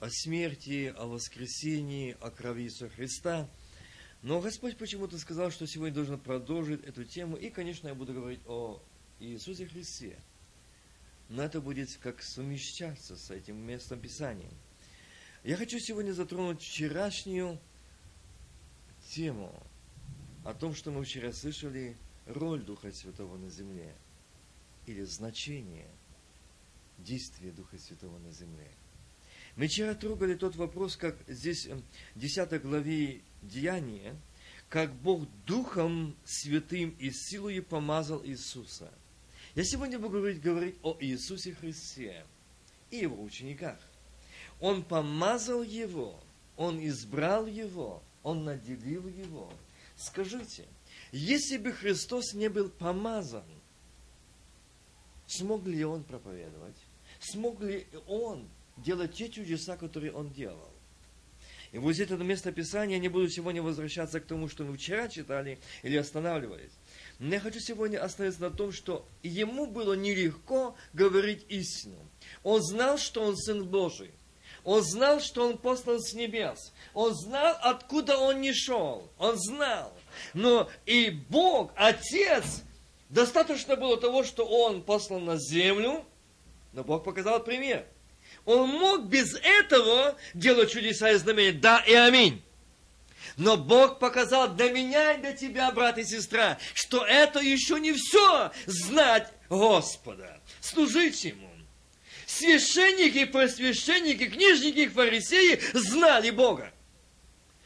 о смерти, о воскресении, о крови Иисуса Христа. Но Господь почему-то сказал, что сегодня должен продолжить эту тему. И, конечно, я буду говорить о Иисусе Христе. Но это будет как совмещаться с этим местом Писания. Я хочу сегодня затронуть вчерашнюю тему о том, что мы вчера слышали, роль Духа Святого на земле или значение действия Духа Святого на земле. Мы вчера трогали тот вопрос, как здесь в 10 главе Деяния, как Бог Духом Святым и силой помазал Иисуса. Я сегодня буду говорить, говорить о Иисусе Христе и его учениках. Он помазал его, он избрал его, он наделил его. Скажите, если бы Христос не был помазан, смог ли он проповедовать? Смог ли он делать те чудеса, которые он делал? И вот это место Писания, не буду сегодня возвращаться к тому, что мы вчера читали или останавливались. Но я хочу сегодня остановиться на том, что ему было нелегко говорить истину. Он знал, что он Сын Божий. Он знал, что он послан с небес. Он знал, откуда он не шел. Он знал. Но и Бог, Отец, достаточно было того, что он послан на землю, но Бог показал пример. Он мог без этого делать чудеса и знамения. Да и аминь. Но Бог показал для меня и для тебя, брат и сестра, что это еще не все знать Господа, служить Ему священники, просвященники, книжники и фарисеи знали Бога.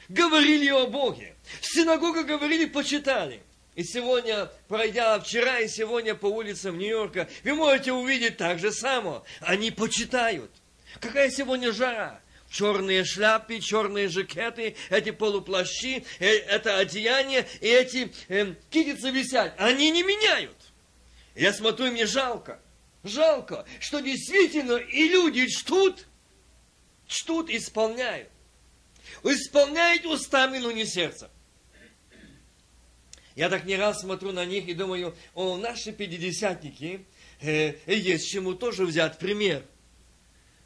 Говорили о Боге. В синагогах говорили, почитали. И сегодня, пройдя вчера и сегодня по улицам Нью-Йорка, вы можете увидеть так же само. Они почитают. Какая сегодня жара? черные шляпы, черные жакеты, эти полуплащи, э, это одеяние, и эти э, китицы висят. Они не меняют. Я смотрю, и мне жалко. Жалко, что действительно и люди чтут, чтут, исполняют. Исполняют устами, но не сердцем. Я так не раз смотрю на них и думаю, о, наши пятидесятники, э, есть чему тоже взять пример.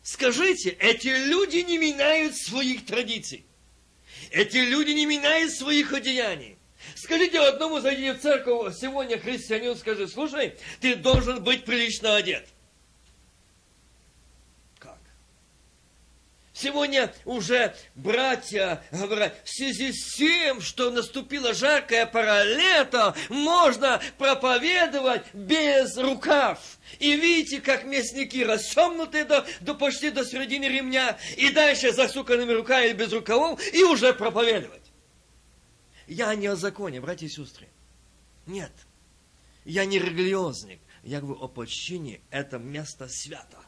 Скажите, эти люди не меняют своих традиций. Эти люди не меняют своих одеяний. Скажите одному, зайди в церковь сегодня христианин, скажи, слушай, ты должен быть прилично одет. Сегодня уже братья говорят, в связи с тем, что наступила жаркая пора лета, можно проповедовать без рукав. И видите, как мясники растемнуты до, до почти до середины ремня, и дальше засуканными руками без рукавов, и уже проповедовать. Я не о законе, братья и сестры. Нет. Я не религиозник. Я говорю о почине. Это место свято.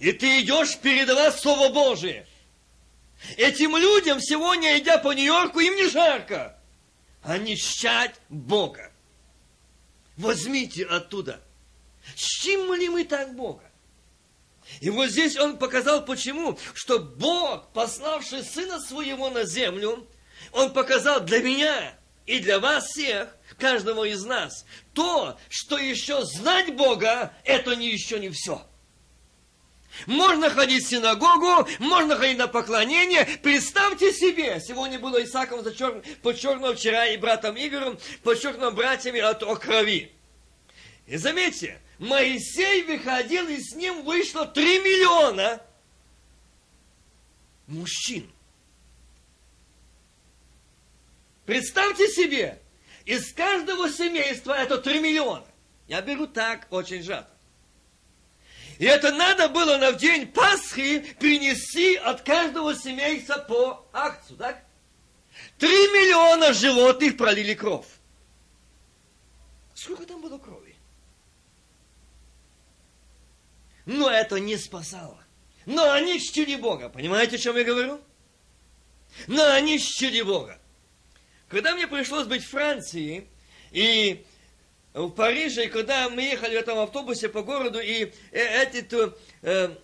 И ты идешь передавать Слово Божие. Этим людям сегодня, идя по Нью-Йорку, им не жарко. Они чтят Бога. Возьмите оттуда. Чтим ли мы так Бога? И вот здесь он показал, почему, что Бог, пославший Сына Своего на землю, он показал для меня и для вас всех, каждого из нас, то, что еще знать Бога, это не еще не все. Можно ходить в синагогу, можно ходить на поклонение. Представьте себе, сегодня было Исааком зачер... подчеркнуто вчера и братом Игорем, подчеркнуто братьями от о крови. И заметьте, Моисей выходил, и с ним вышло 3 миллиона мужчин. Представьте себе, из каждого семейства это 3 миллиона. Я беру так, очень сжато. И это надо было на в день Пасхи принести от каждого семейства по акцию, так? Три миллиона животных пролили кровь. Сколько там было крови? Но это не спасало. Но они чтили Бога. Понимаете, о чем я говорю? Но они чтили Бога. Когда мне пришлось быть в Франции и в Париже, и когда мы ехали в этом автобусе по городу, и э, эти э,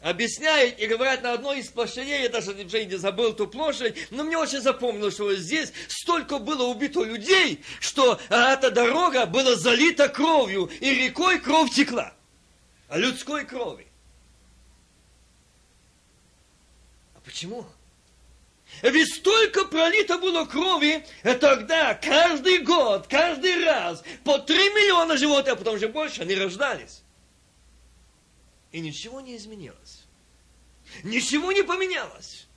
объясняют и говорят на одной из площадей, я даже уже не забыл ту площадь, но мне очень запомнилось, что здесь столько было убито людей, что эта дорога была залита кровью, и рекой кровь текла, а людской крови. Почему? Ведь столько пролито было крови, и тогда каждый год, каждый раз по три миллиона животных, а потом же больше, они рождались. И ничего не изменилось. Ничего не поменялось.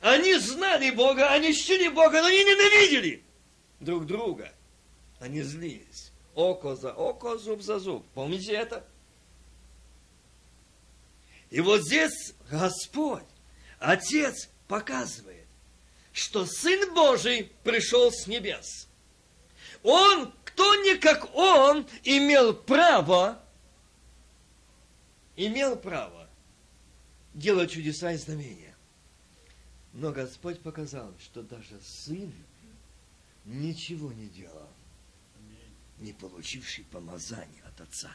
Они знали Бога, они чтили Бога, но они ненавидели друг друга. Они злились. Око за око, зуб за зуб. Помните это? И вот здесь Господь, Отец, показывает, что Сын Божий пришел с небес. Он, кто не как Он, имел право, имел право делать чудеса и знамения. Но Господь показал, что даже Сын ничего не делал, не получивший помазания от Отца.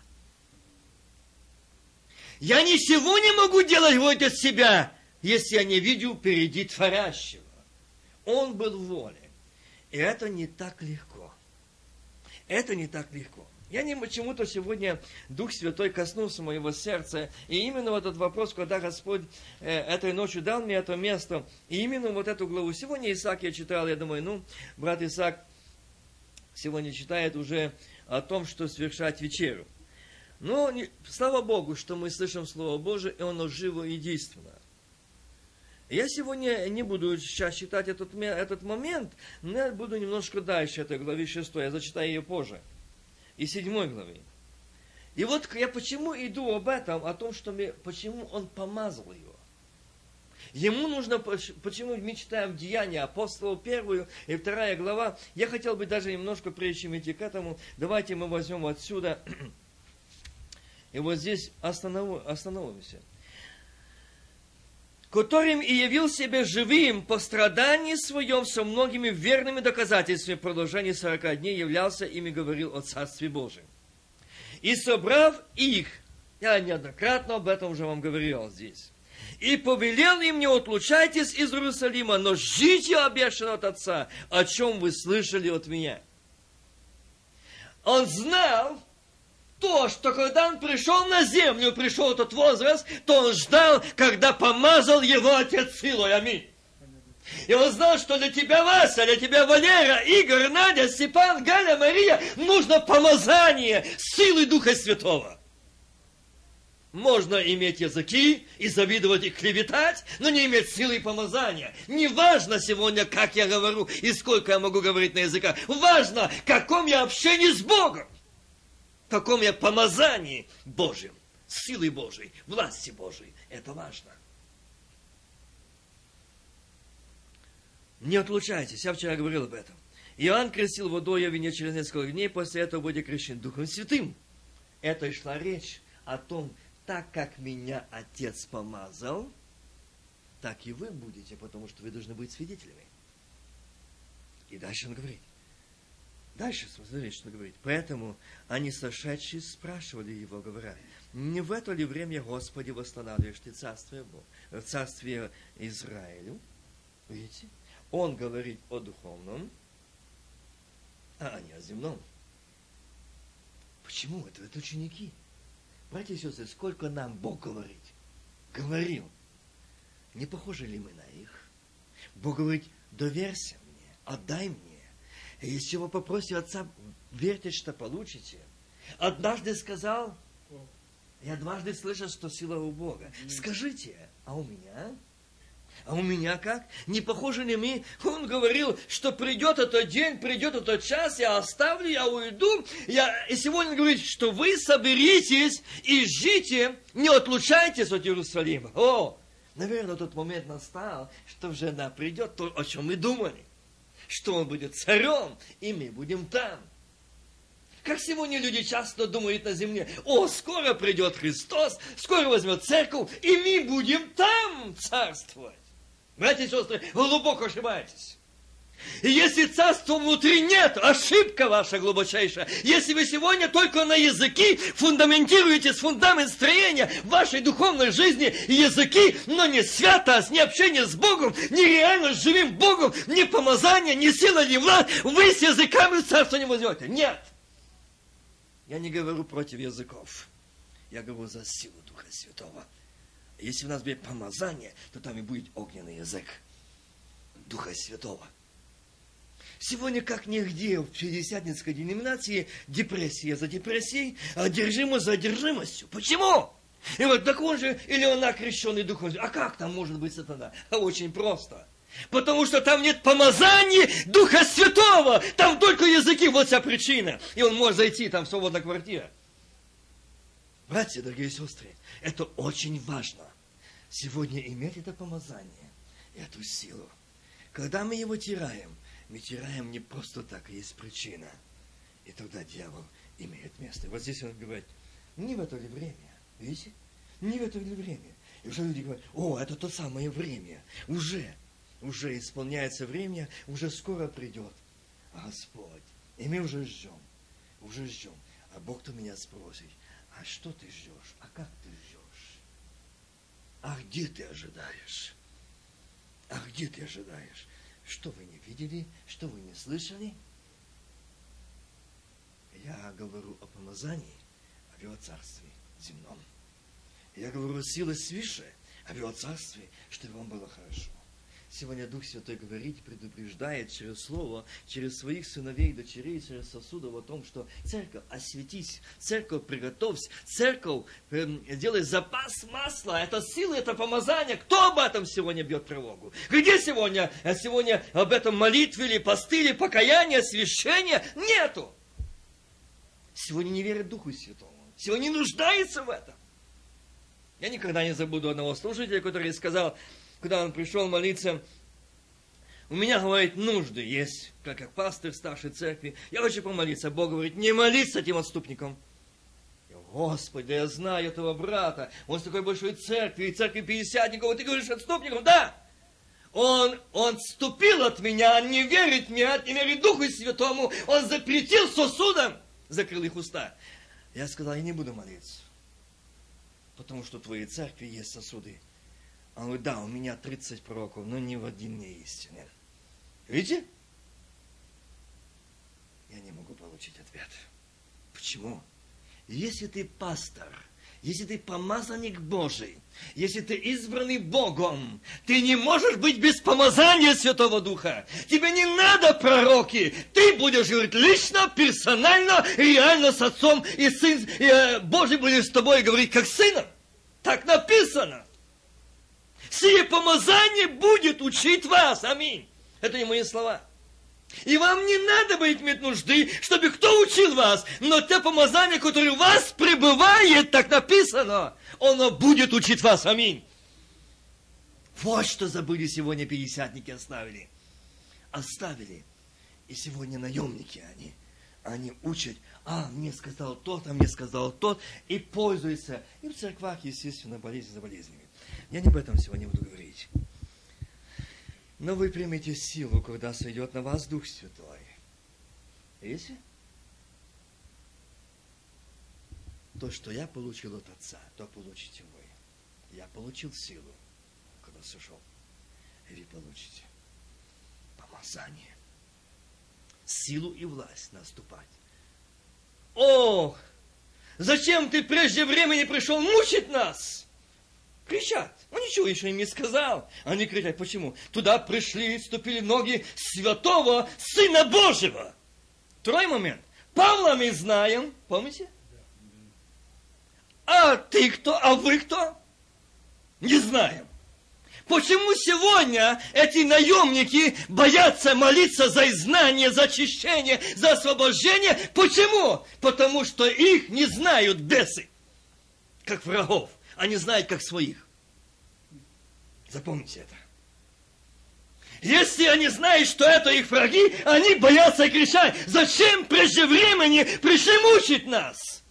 Я ничего не могу делать вот от себя, если я не видел впереди творящего. Он был в воле. И это не так легко. Это не так легко. Я не почему-то сегодня Дух Святой коснулся моего сердца. И именно вот этот вопрос, когда Господь э, этой ночью дал мне это место, и именно вот эту главу. Сегодня Исаак я читал, я думаю, ну, брат Исаак сегодня читает уже о том, что совершать вечеру. Но слава Богу, что мы слышим Слово Божие, и оно живо и действенно. Я сегодня не буду сейчас читать этот, этот момент, но я буду немножко дальше этой главы 6, я зачитаю ее позже. И 7 главы. И вот я почему иду об этом, о том, что мы, почему он помазал его. Ему нужно, почему мы читаем Деяния апостолов, первую и вторая глава. Я хотел бы даже немножко, прежде чем идти к этому, давайте мы возьмем отсюда, и вот здесь останов, остановимся которым и явил себя живым по страдании своем со многими верными доказательствами в продолжении сорока дней являлся ими говорил о Царстве Божьем. И собрав их, я неоднократно об этом уже вам говорил здесь, и повелел им, не отлучайтесь из Иерусалима, но жите обещано от Отца, о чем вы слышали от меня. Он знал, то, что когда он пришел на землю, пришел этот возраст, то он ждал, когда помазал его отец силой. Аминь. И он знал, что для тебя, Вася, для тебя, Валера, Игорь, Надя, Степан, Галя, Мария, нужно помазание силы Духа Святого. Можно иметь языки и завидовать и клеветать, но не иметь силы и помазания. Не важно сегодня, как я говорю и сколько я могу говорить на языках. Важно, каком я общении с Богом каком я помазании Божьем, силы Божьей, власти Божьей. Это важно. Не отлучайтесь, я вчера говорил об этом. Иоанн крестил водой в вине через несколько дней, после этого будет крещен Духом Святым. Это и шла речь о том, так как меня Отец помазал, так и вы будете, потому что вы должны быть свидетелями. И дальше он говорит, Дальше смотрите, что говорит. Поэтому они сошедшие спрашивали его, говоря, не в это ли время, Господи, восстанавливаешь ты царствие, царствие Израилю? Видите? Он говорит о духовном, а не о земном. Почему это? Это ученики. Братья и сестры, сколько нам Бог говорит? Говорил. Не похожи ли мы на их? Бог говорит, доверься мне, отдай мне. Если вы попросите отца, верьте, что получите. Однажды сказал, я дважды слышал, что сила у Бога. Скажите, а у меня? А у меня как? Не похоже ли мы? Он говорил, что придет этот день, придет этот час, я оставлю, я уйду. Я... И сегодня говорит, что вы соберитесь и жите, не отлучайтесь от Иерусалима. О, наверное, тот момент настал, что жена придет, то, о чем мы думали что он будет царем, и мы будем там. Как сегодня люди часто думают на земле, о, скоро придет Христос, скоро возьмет церковь, и мы будем там царствовать. Братья и сестры, вы глубоко ошибаетесь. И если царства внутри нет, ошибка ваша глубочайшая. Если вы сегодня только на языки фундаментируете с фундамент строения вашей духовной жизни языки, но не святость, не общение с Богом, не реально с живым Богом, не помазание, не сила, не власть, вы с языками царство не возьмете. Нет. Я не говорю против языков. Я говорю за силу Духа Святого. Если у нас будет помазание, то там и будет огненный язык Духа Святого. Сегодня, как нигде, в Пятидесятницкой деноминации депрессия за депрессией, одержимость за одержимостью. Почему? И вот так он же, или он окрещенный Духом А как там может быть сатана? А очень просто. Потому что там нет помазания Духа Святого. Там только языки, вот вся причина. И он может зайти, там свободная квартира. Братья, дорогие сестры, это очень важно. Сегодня иметь это помазание, эту силу. Когда мы его теряем, мы теряем не просто так, а есть причина. И тогда дьявол имеет место. Вот здесь он говорит, не в это ли время? Видите? Не в это ли время? И уже люди говорят, о, это то самое время. Уже, уже исполняется время, уже скоро придет Господь. И мы уже ждем, уже ждем. А Бог-то меня спросит, а что ты ждешь? А как ты ждешь? А где ты ожидаешь? А где ты ожидаешь? Что вы не видели? Что вы не слышали? Я говорю о помазании, о его царстве земном. Я говорю силы свыше, о его царстве, чтобы вам было хорошо. Сегодня Дух Святой говорит, предупреждает через Слово, через своих сыновей дочерей, через сосудов о том, что церковь осветись, церковь приготовься, церковь э, делай запас масла, это сила, это помазание. Кто об этом сегодня бьет тревогу? Где сегодня, э, сегодня об этом молитве или посты, или покаяние, освящение? Нету. Сегодня не верит Духу Святому. Сегодня не нуждается в этом. Я никогда не забуду одного служителя, который сказал, когда он пришел молиться, у меня, говорит, нужды есть, как, как пастырь старшей церкви. Я хочу помолиться. Бог говорит, не молиться этим отступникам. Господи, я знаю этого брата. Он с такой большой церкви, и церкви пятидесятников. Ты говоришь отступникам? Да. Он, он ступил от меня, он не верит мне, не верит Духу Святому. Он запретил сосудом, закрыл их уста. Я сказал, я не буду молиться. Потому что в твоей церкви есть сосуды он говорит, да, у меня 30 пророков, но ни в один не истинен. Видите? Я не могу получить ответ. Почему? Если ты пастор, если ты помазанник Божий, если ты избранный Богом, ты не можешь быть без помазания Святого Духа. Тебе не надо пророки. Ты будешь говорить лично, персонально, реально с Отцом, и Сын и, э, Божий будет с тобой говорить как сыном. Так написано. Сие помазание будет учить вас. Аминь. Это не мои слова. И вам не надо быть иметь нужды, чтобы кто учил вас. Но те помазание, которое у вас пребывает, так написано, оно будет учить вас. Аминь. Вот что забыли сегодня пятидесятники оставили. Оставили. И сегодня наемники они. Они учат, а, мне сказал тот, а мне сказал тот, и пользуются. И в церквах, естественно, болезнь за болезнями. Я не об этом сегодня буду говорить. Но вы примете силу, когда сойдет на вас Дух Святой. Видите? То, что я получил от Отца, то получите вы. Я получил силу, когда сошел. И вы получите помазание. Силу и власть наступать. О, зачем ты прежде времени пришел мучить нас? Кричат. Он ничего еще им не сказал. Они кричат. Почему? Туда пришли, ступили ноги святого Сына Божьего. Второй момент. Павла мы знаем. Помните? А ты кто? А вы кто? Не знаем. Почему сегодня эти наемники боятся молиться за изгнание, за очищение, за освобождение? Почему? Потому что их не знают бесы, как врагов. Они знают, как своих. Запомните это. Если они знают, что это их враги, они боятся и кричат, зачем прежде времени пришли мучить нас?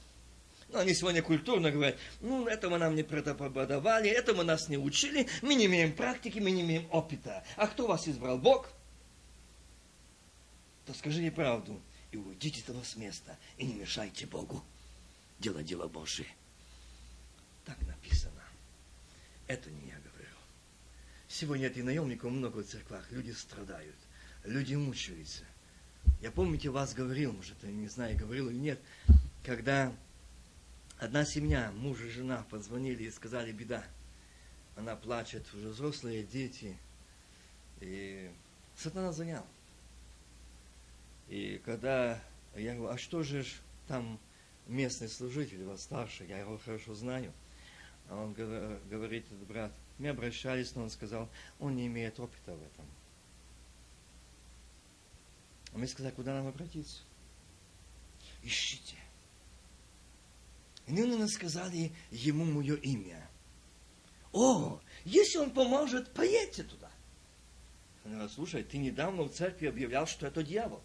Но они сегодня культурно говорят, ну, этого нам не преподавали, этому нас не учили, мы не имеем практики, мы не имеем опыта. А кто вас избрал? Бог? То скажи ей правду и уйдите того с места, и не мешайте Богу делать дело Божие. Так написано. Это не я говорю. Сегодня этих наемников много в церквах. Люди страдают. Люди мучаются. Я помните, вас говорил, может, я не знаю, говорил или нет, когда одна семья, муж и жена позвонили и сказали, беда. она плачет, уже взрослые дети. И сатана занял. И когда я говорю, а что же там местный служитель, вас старший, я его хорошо знаю. А он говорит, брат, мы обращались, но он сказал, он не имеет опыта в этом. А мы сказали, куда нам обратиться? Ищите. И мы сказали ему мое имя. О, если он поможет, поедьте туда. Он говорит, слушай, ты недавно в церкви объявлял, что это дьявол.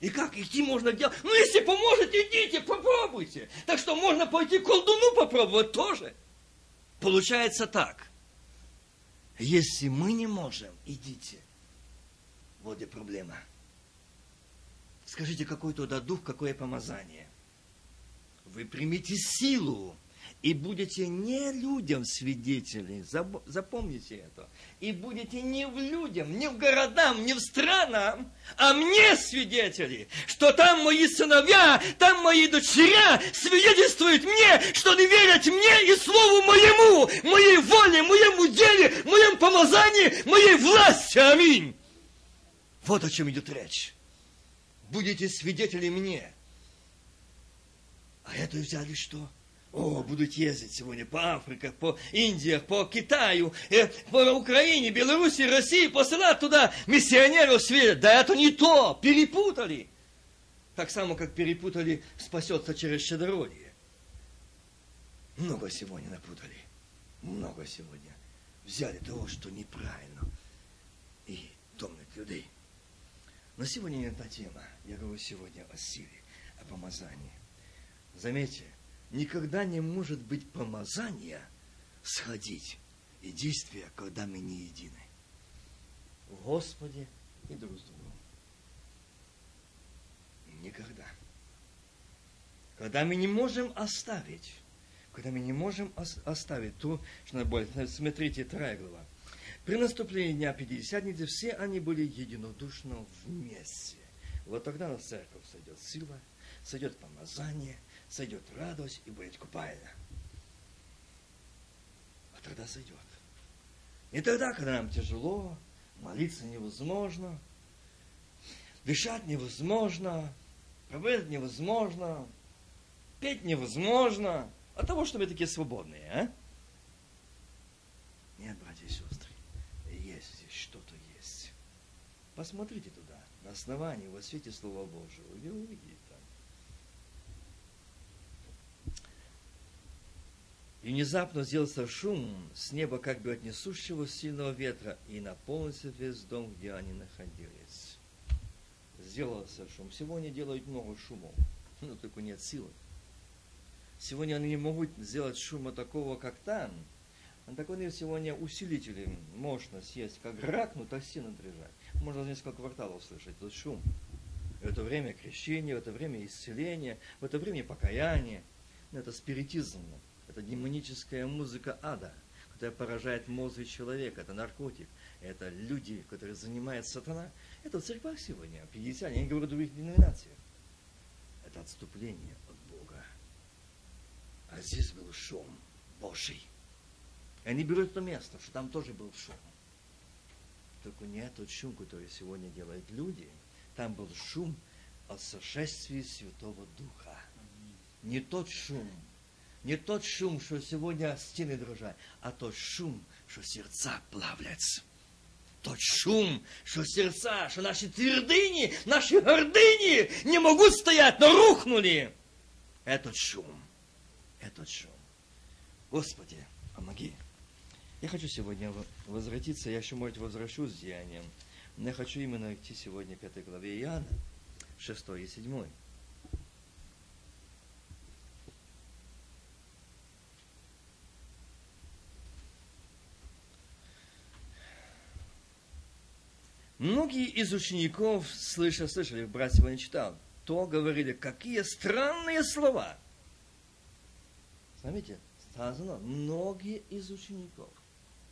И как идти можно делать? Ну, если поможет, идите, попробуйте. Так что можно пойти колдуну попробовать тоже. Получается так. Если мы не можем, идите. Вот где проблема. Скажите, какой туда дух, какое помазание. Вы примите силу и будете не людям свидетелей, запомните это, и будете не в людям, не в городам, не в странам, а мне свидетели, что там мои сыновья, там мои дочеря свидетельствуют мне, что они верят мне и слову моему, моей воле, моему деле, моем помазании, моей власти. Аминь. Вот о чем идет речь. Будете свидетели мне. А это взяли что? О, будут ездить сегодня по Африке, по Индии, по Китаю, э, по Украине, Беларуси, России, посылать туда миссионеров света. Да это не то, перепутали. Так само, как перепутали спасется через щедрородие. Много сегодня напутали. Много сегодня. Взяли того, что неправильно. И томных людей. Но сегодня не та тема. Я говорю сегодня о силе, о помазании. Заметьте, никогда не может быть помазания сходить и действия, когда мы не едины. В Господе и друг с другом. Никогда. Когда мы не можем оставить, когда мы не можем оставить то, что надо будет. Смотрите, вторая глава. При наступлении Дня Пятидесятницы все они были единодушно вместе. Вот тогда на церковь сойдет сила, сойдет помазание – сойдет радость и будет купальня. А тогда сойдет. И тогда, когда нам тяжело, молиться невозможно, дышать невозможно, проповедовать невозможно, петь невозможно, от того, что мы такие свободные, а? Нет, братья и сестры, есть здесь что-то есть. Посмотрите туда, на основании, во свете Слова Божьего, и увидите. И внезапно сделался шум с неба, как бы от несущего сильного ветра, и наполнился весь дом, где они находились. Сделался шум. Сегодня делают много шумов, но только нет силы. Сегодня они не могут сделать шума такого, как там. А они сегодня усилители можно съесть, как рак, но так сильно дрожать. Можно несколько кварталов слышать этот шум. В это время крещения, в это время исцеления, в это время покаяния. Это спиритизм. Это демоническая музыка ада, которая поражает мозг человека. Это наркотик. Это люди, которые занимаются сатана. Это в церквах сегодня, 50, я не говорю о других деноминациях. Это отступление от Бога. А здесь был шум Божий. И они берут то место, что там тоже был шум. Только не тот шум, который сегодня делают люди. Там был шум от сошествия Святого Духа. Не тот шум, не тот шум, что сегодня стены дрожат, а тот шум, что сердца плавляются. Тот шум, что сердца, что наши твердыни, наши гордыни не могут стоять, но рухнули. Этот шум, этот шум. Господи, помоги. Я хочу сегодня возвратиться, я еще, может, возвращусь с деянием, но я хочу именно идти сегодня к этой главе Иоанна, 6 и 7. Многие из учеников, слыша, слышали, брат сегодня читал, то говорили, какие странные слова. Заметьте, сказано, многие из учеников,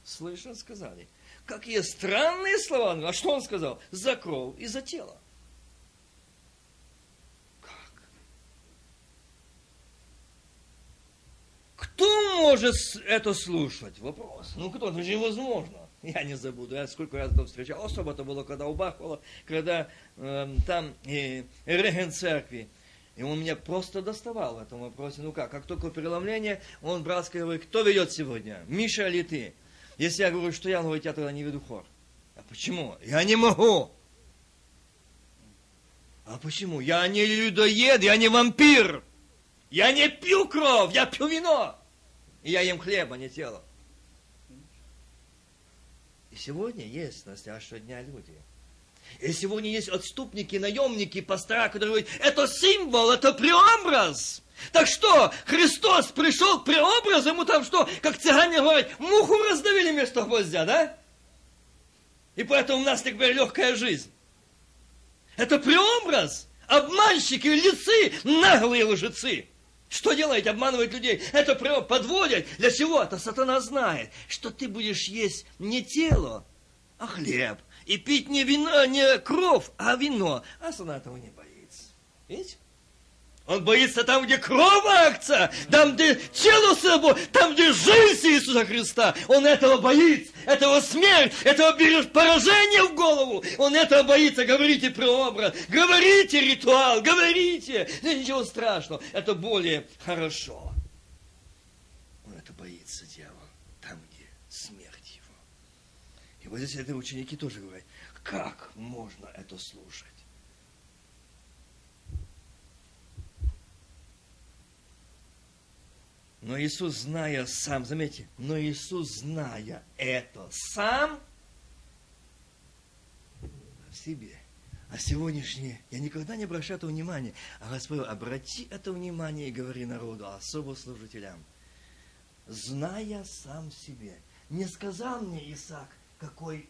слыша, сказали, какие странные слова. А что он сказал? За кровь и за тело. Как? Кто может это слушать? Вопрос. Ну кто? Это же невозможно. Я не забуду. Я сколько раз это встречал. Особо это было, когда у Бахвала, когда э, там э, реген церкви. И он меня просто доставал в этом вопросе. Ну как, как только преломление, он братский говорит, кто ведет сегодня? Миша или ты? Если я говорю, что я, он говорит, я тогда не веду хор. А почему? Я не могу. А почему? Я не людоед, я не вампир. Я не пью кровь, я пью вино. И я ем хлеб, а не тело. И сегодня есть настоящего дня люди. И сегодня есть отступники, наемники, пастора, которые говорят, это символ, это преобраз. Так что, Христос пришел к преобразу, ему там что, как цыгане говорят, муху раздавили вместо гвоздя, да? И поэтому у нас теперь легкая жизнь. Это преобраз. Обманщики, лицы, наглые лжецы. Что делаете? Обманывать людей. Это прямо подводят. Для чего? Это сатана знает, что ты будешь есть не тело, а хлеб. И пить не вино, не кровь, а вино. А сатана этого не боится. Видите? Он боится там, где кровь акция, там, где тело собой, там, где жизнь Иисуса Христа. Он этого боится, этого смерть, этого берет поражение в голову. Он этого боится. Говорите про образ, говорите ритуал, говорите. Да ничего страшного, это более хорошо. Он это боится, дьявол, там, где смерть его. И вот здесь это ученики тоже говорят, как можно это слушать? Но Иисус, зная сам, заметьте, но Иисус, зная это сам в себе. А сегодняшнее, я никогда не обращаю этого внимания, а Господь, обрати это внимание и говори народу, особо служителям. Зная сам себе. Не сказал мне Исаак, какой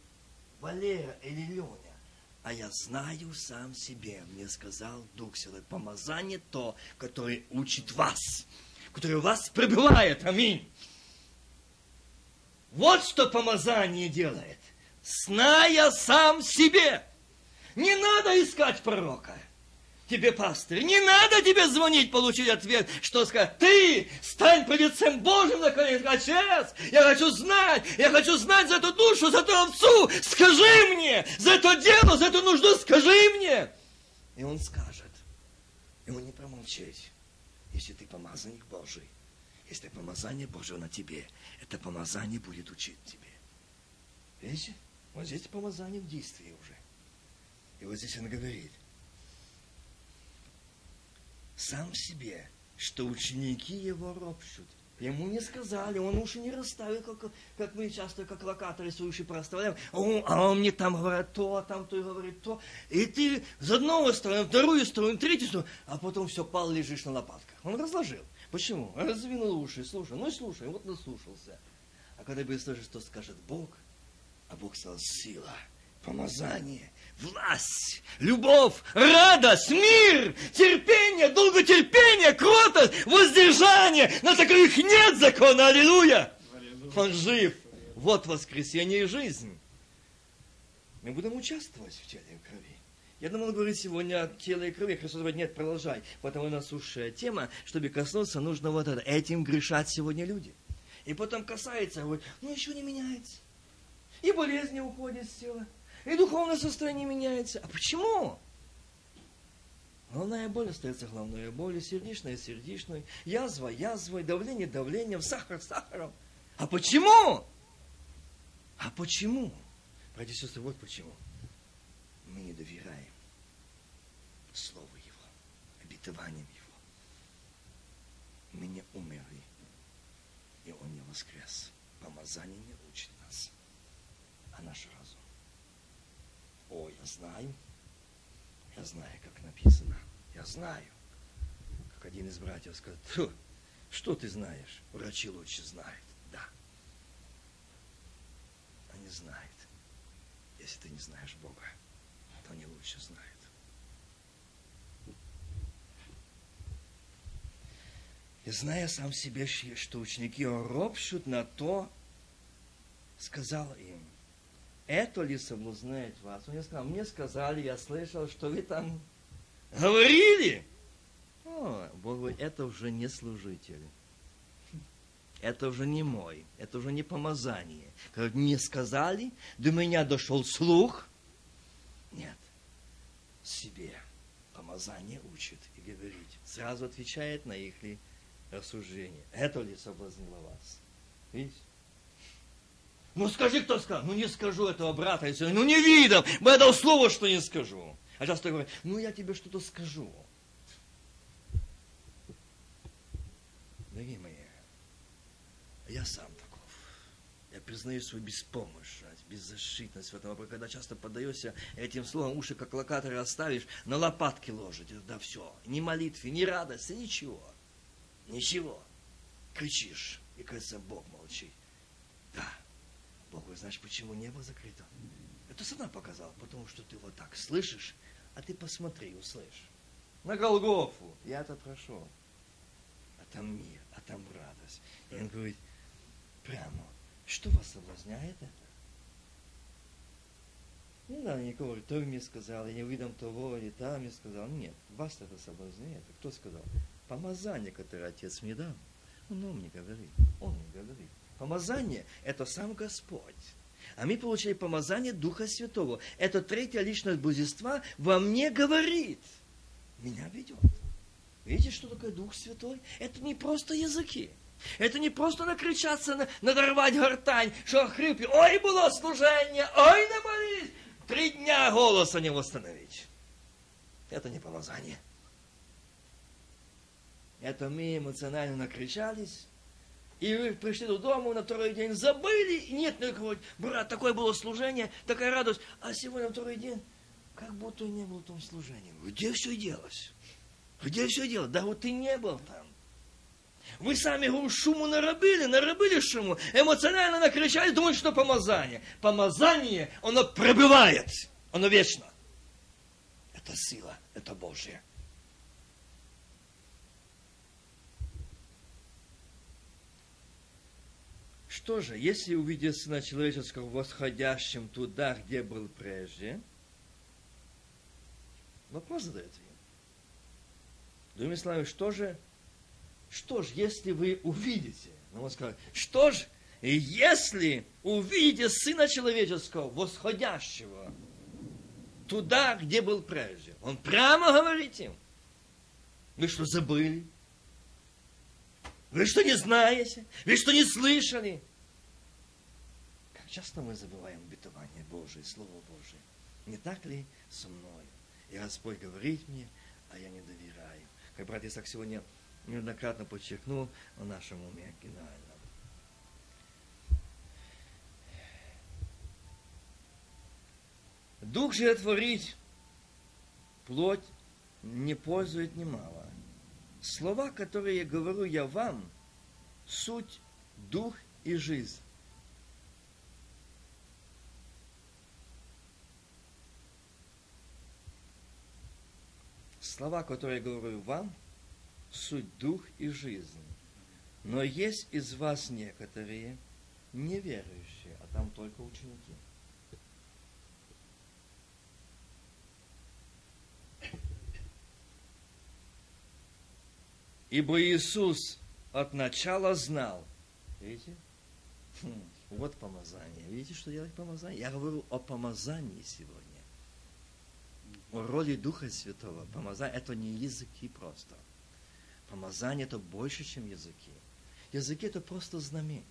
Валера или Леня, а я знаю сам себе, мне сказал Дух Святой, помазание то, которое учит вас который вас пребывает. Аминь. Вот что помазание делает. Зная сам себе. Не надо искать пророка. Тебе, пастырь, не надо тебе звонить, получить ответ, что сказать. Ты стань по лицем Божьим на колени. Отец, я хочу знать, я хочу знать за эту душу, за эту овцу. Скажи мне, за это дело, за эту нужду, скажи мне. И он скажет. И он не промолчит если ты помазанник Божий, если помазание Божье на тебе, это помазание будет учить тебе. Видите? Вот здесь помазание в действии уже. И вот здесь он говорит, сам себе, что ученики его ропщут – Ему не сказали, он уши не расставил, как, как мы часто, как локаторы свои уши проставляем. О, а он мне там говорит то, а там то и говорит то. И ты с одного стороны, вторую сторону, третью сторону, а потом все пал, лежишь на лопатках. Он разложил. Почему? Раздвинул уши, слушай, ну и слушай, вот наслушался. А когда будешь слышать, что скажет Бог, а Бог сказал сила, помазание, власть, любовь, радость, мир, терпение, долготерпение, кротость, воздержание. На таковых нет закона. Аллилуйя! Он жив. Вот воскресение и жизнь. Мы будем участвовать в теле и крови. Я думал говорить сегодня о теле и крови. Христос говорит, нет, продолжай. Потому насущая тема, чтобы коснуться, нужно вот это. Этим грешат сегодня люди. И потом касается, говорит, ну еще не меняется. И болезни уходят с тела. И духовное состояние меняется. А почему? Головная боль остается головной болью, сердечная сердечной, язва язвой, давление давлением, сахар сахаром. А почему? А почему? Братья и сестры, вот почему. Мы не доверяем Слову Его, обетованиям Его. Мы не умерли, и Он не воскрес. Помазание не учит нас, а наш разум. О, я знаю. Я знаю, как написано. Я знаю. Как один из братьев сказал, что ты знаешь? Врачи лучше знают. Да. Они знают. Если ты не знаешь Бога, то они лучше знают. И зная сам себе, что ученики ропщут на то, сказал им, это ли соблазняет вас? Он сказал, мне сказали, я слышал, что вы там говорили. О, Бог говорит, это уже не служители. это уже не мой, это уже не помазание. Когда мне сказали, до меня дошел слух. Нет, себе помазание учит и говорит. Сразу отвечает на их ли рассуждение. Это ли соблазнило вас? Видите? Ну скажи, кто сказал. Ну не скажу этого брата. Ну не видом. Я дал слово, что не скажу. А часто говорят, ну я тебе что-то скажу. Дорогие мои, я сам таков. Я признаю свою беспомощность, беззащитность в этом. Когда часто поддаешься этим словом, уши как локаторы оставишь, на лопатки ложить, да все. Ни молитвы, ни радости, ничего. Ничего. Кричишь, и кажется, Бог молчит. Бог, вы знаешь, почему небо закрыто? Это сатана показал, потому что ты вот так слышишь, а ты посмотри, услышь. На Голгофу я-то прошел. А там мир, а там радость. И он говорит, прямо, что вас соблазняет это? Не надо никого то мне сказал, я не увидим того, или там мне сказал. Нет, вас это соблазняет. Кто сказал? Помазание, которое Отец мне дал. Он мне говорит, он мне говорит. Помазание – это сам Господь. А мы получили помазание Духа Святого. Это третья личность Божества во мне говорит. Меня ведет. Видите, что такое Дух Святой? Это не просто языки. Это не просто накричаться, надорвать гортань, что хрипи. Ой, было служение, ой, намолись. Три дня голоса не восстановить. Это не помазание. Это мы эмоционально накричались, и вы пришли до дома на второй день, забыли, и нет никакого, брат, такое было служение, такая радость, а сегодня второй день, как будто не было в том. Где все делось? Где все дело? Да вот ты не был там. Вы сами говорю, шуму наробили, наробили шуму, эмоционально накричали, думают, что помазание. Помазание, оно пробивает, оно вечно. Это сила, это Божье. Что же, если увидеть Сына Человеческого восходящим туда, где был прежде, вопрос задает им. Другими словами, что же, что же, если вы увидите, ну, он сказал, что же, если увидите Сына Человеческого восходящего туда, где был прежде, он прямо говорит им, вы что, забыли? Вы что, не знаете? Вы что, не слышали? часто мы забываем обетование Божие, Слово Божие. Не так ли со мной? И Господь говорит мне, а я не доверяю. Как брат Исаак сегодня неоднократно подчеркнул о нашем уме гениальном. Дух же творить, плоть не пользует немало. Слова, которые я говорю я вам, суть, дух и жизнь. слова, которые я говорю вам, суть дух и жизнь. Но есть из вас некоторые неверующие, а там только ученики. Ибо Иисус от начала знал. Видите? Хм, вот помазание. Видите, что делать помазание? Я говорю о помазании сегодня о роли Духа Святого. Помазание – это не языки просто. Помазание – это больше, чем языки. Языки – это просто знамение.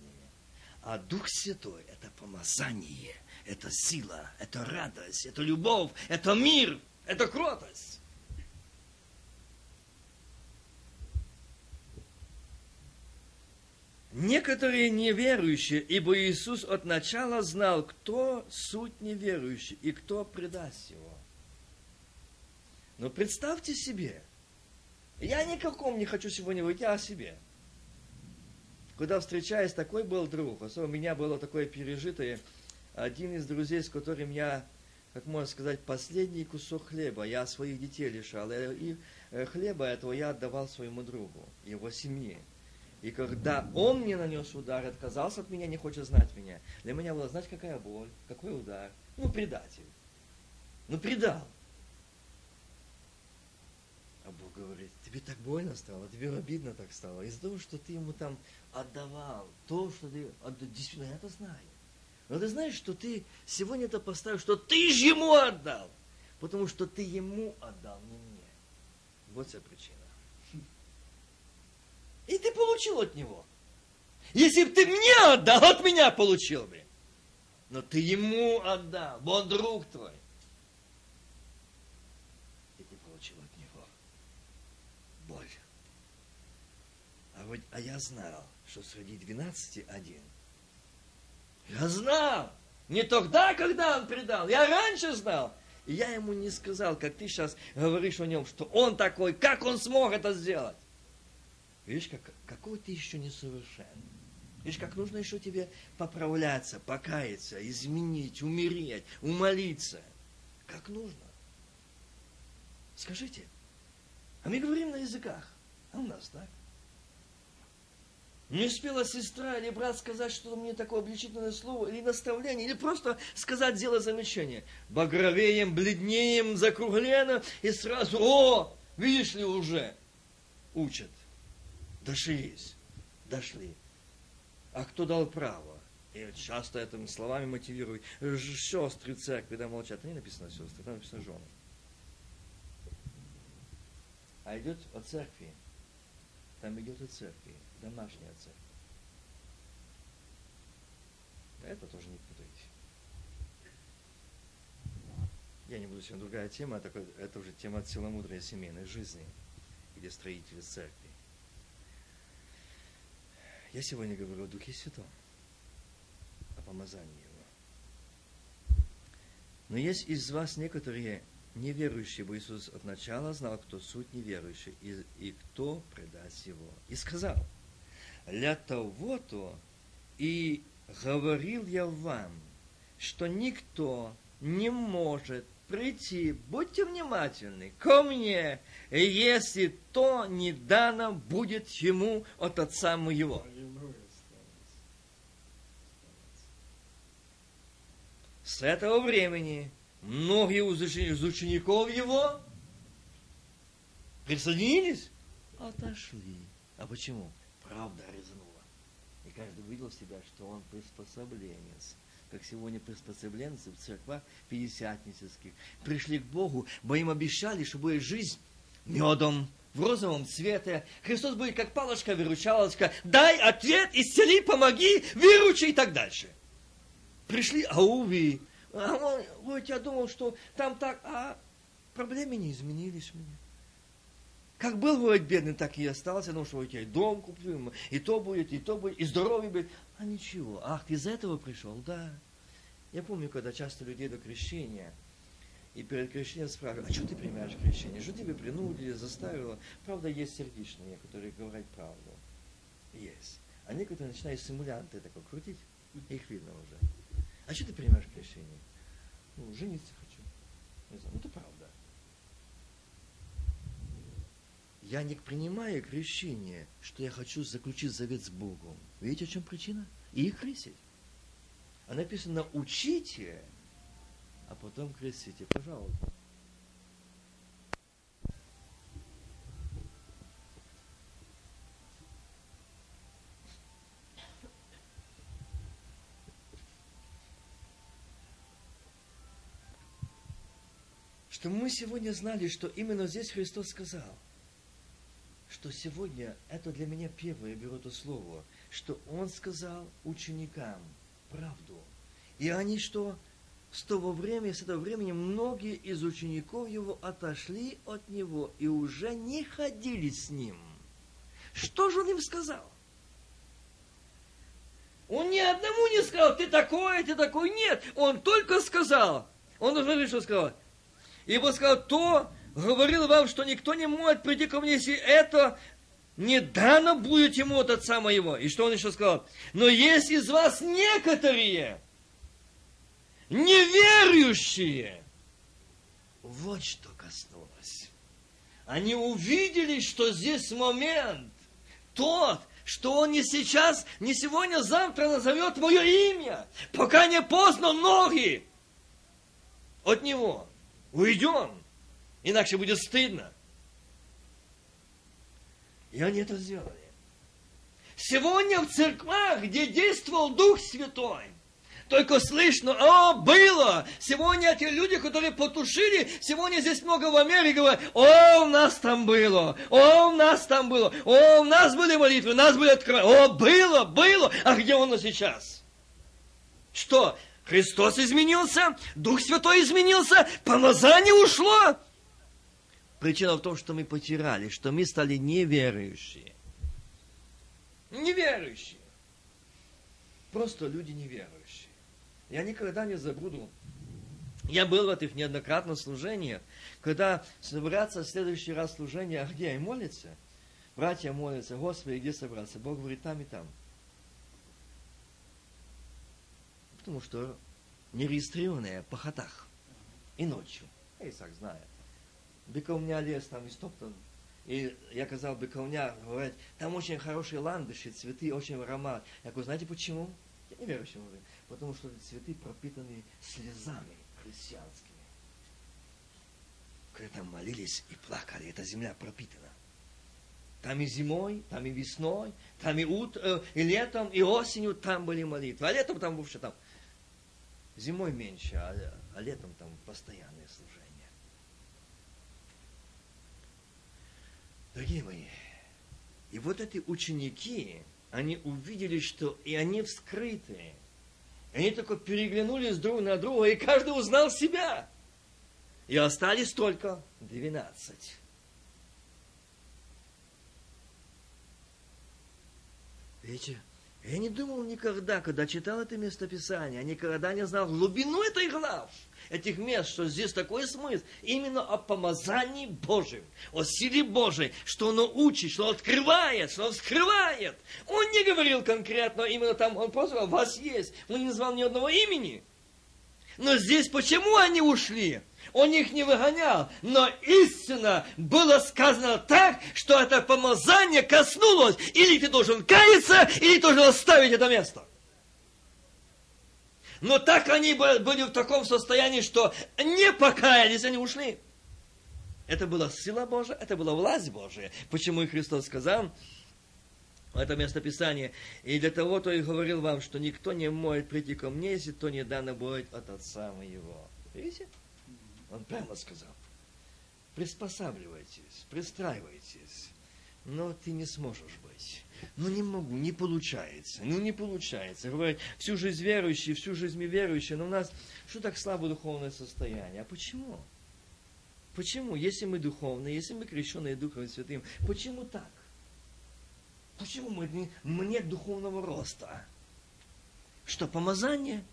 А Дух Святой – это помазание, это сила, это радость, это любовь, это мир, это кротость. Некоторые неверующие, ибо Иисус от начала знал, кто суть неверующий и кто предаст его. Но представьте себе, я никаком не хочу сегодня выйти, а о себе. Когда встречаясь, такой был друг, особенно у меня было такое пережитое, один из друзей, с которым я, как можно сказать, последний кусок хлеба, я своих детей лишал, и э, хлеба этого я отдавал своему другу, его семье. И когда он мне нанес удар, отказался от меня, не хочет знать меня, для меня было знать, какая боль, какой удар. Ну, предатель. Ну, предал. А Бог говорит, тебе так больно стало, тебе обидно так стало. Из-за того, что ты ему там отдавал, то, что ты отдал, действительно, я это знаю. Но ты знаешь, что ты сегодня это поставил, что ты же ему отдал. Потому что ты ему отдал, не мне. Вот вся причина. И ты получил от него. Если бы ты мне отдал, от меня получил бы. Но ты ему отдал, он друг твой. И ты получил от него боль. А, вот, а я знал, что среди двенадцати один. Я знал. Не тогда, когда он предал. Я раньше знал. И я ему не сказал, как ты сейчас говоришь о нем, что он такой, как он смог это сделать. Видишь, как, какой ты еще несовершен. Видишь, как нужно еще тебе поправляться, покаяться, изменить, умереть, умолиться. Как нужно. Скажите, а мы говорим на языках, а у нас так? Не успела сестра или брат сказать что-то мне такое обличительное слово, или наставление, или просто сказать, сделать замечание. Багровеем, бледнеем, закруглено, и сразу, о, видишь ли, уже учат. Дошлись, дошли. А кто дал право? И часто этими словами мотивируют. Сестры церкви, да, молчат. А не написано сестры, там написано жены. А идет о церкви. Там идет о церкви домашняя церковь. Это тоже не путайте. Я не буду сегодня другая тема, это, это уже тема целомудрия семейной жизни, где строители церкви. Я сегодня говорю о Духе Святом, о помазании Его. Но есть из вас некоторые неверующие, ибо Иисус от начала знал, кто суть неверующий и, и кто предаст Его. И сказал – для того-то и говорил я вам, что никто не может прийти, будьте внимательны, ко мне, если то не дано будет ему от Отца моего. С этого времени многие из учеников его присоединились, отошли. А почему? правда резнула. И каждый увидел себя, что он приспособленец. Как сегодня приспособленцы в церквах пятидесятнических пришли к Богу, бо им обещали, что будет жизнь медом, в розовом цвете. Христос будет как палочка-выручалочка. Дай ответ, исцели, помоги, выручи и так дальше. Пришли, а уви. А он, вот я думал, что там так, а проблемы не изменились у меня. Как был вроде бедный, так и остался, ну что у тебя и дом куплю, и то будет, и то будет, и здоровье будет. А ничего, ах, из этого пришел, да. Я помню, когда часто людей до крещения, и перед крещением спрашивают, а что ты принимаешь крещение? Что тебя принудили, заставило? Правда, есть сердечные, которые говорят правду. Есть. А некоторые начинают симулянты такой крутить, их видно уже. А что ты принимаешь крещение? Ну, жениться хочу. Не знаю, ну это правда. Я не принимаю крещение, что я хочу заключить завет с Богом. Видите, в чем причина? И крестить. А написано учите, а потом крестите. Пожалуйста. Что мы сегодня знали, что именно здесь Христос сказал – что сегодня это для меня первое, я беру это слово, что он сказал ученикам правду. И они что? С того времени, с этого времени многие из учеников его отошли от него и уже не ходили с ним. Что же он им сказал? Он ни одному не сказал, ты такой, ты такой. Нет, он только сказал. Он уже что сказал? Ибо сказал, то, говорил вам, что никто не может прийти ко мне, если это не дано будет ему от отца моего. И что он еще сказал? Но есть из вас некоторые неверующие. Вот что коснулось. Они увидели, что здесь момент тот, что он не сейчас, не сегодня, завтра назовет мое имя, пока не поздно ноги от него. Уйдем. Иначе будет стыдно. И они это сделали. Сегодня в церквах, где действовал Дух Святой, только слышно, о, было! Сегодня эти люди, которые потушили, сегодня здесь много в Америке говорят, о, у нас там было, о, у нас там было, о, у нас были молитвы, у нас были откровения, о, было, было, а где оно сейчас? Что, Христос изменился, Дух Святой изменился, помазание ушло? Причина в том, что мы потеряли, что мы стали неверующие. Неверующие. Просто люди неверующие. Я никогда не забуду. Я был в этих неоднократно служениях, когда собраться в следующий раз служение, а где? И молятся. Братья молятся, Господи, где собраться? Бог говорит, там и там. Потому что нерегистрированные по хатах. И ночью. Я и так знаю. Бековня лес там истоптан. И я казал Бековня, говорят, там очень хорошие ландыши, цветы, очень аромат. Я говорю, знаете почему? Я не верю, почему потому что цветы пропитаны слезами христианскими. Когда там молились и плакали, эта земля пропитана. Там и зимой, там и весной, там и, ут, э, и летом, и осенью там были молитвы. А летом там вообще там зимой меньше, а, а летом там постоянное служение. Дорогие мои, и вот эти ученики, они увидели, что и они вскрыты, они только переглянулись друг на друга, и каждый узнал себя. И остались только двенадцать. Видите, я не думал никогда, когда читал это местописание, никогда не знал глубину этой глав этих мест, что здесь такой смысл именно о помазании Божьем, о силе Божьей, что оно учит, что открывает, что оно скрывает. Он не говорил конкретно именно там, он просто сказал, вас есть. Он не назвал ни одного имени. Но здесь почему они ушли? Он их не выгонял, но истина было сказано так, что это помазание коснулось. Или ты должен каяться, или ты должен оставить это место. Но так они были в таком состоянии, что не покаялись, они ушли. Это была сила Божия, это была власть Божия. Почему и Христос сказал, это местописание. И для того, то и говорил вам, что никто не может прийти ко мне, если то не дано будет от Отца моего. Видите? Он прямо сказал. Приспосабливайтесь, пристраивайтесь. Но ты не сможешь. Ну не могу, не получается, ну не получается. Говорят, всю жизнь верующие, всю жизнь верующие, но у нас что так слабо духовное состояние? А почему? Почему? Если мы духовные, если мы крещенные Духом Святым, почему так? Почему мы, не, нет духовного роста? Что, помазание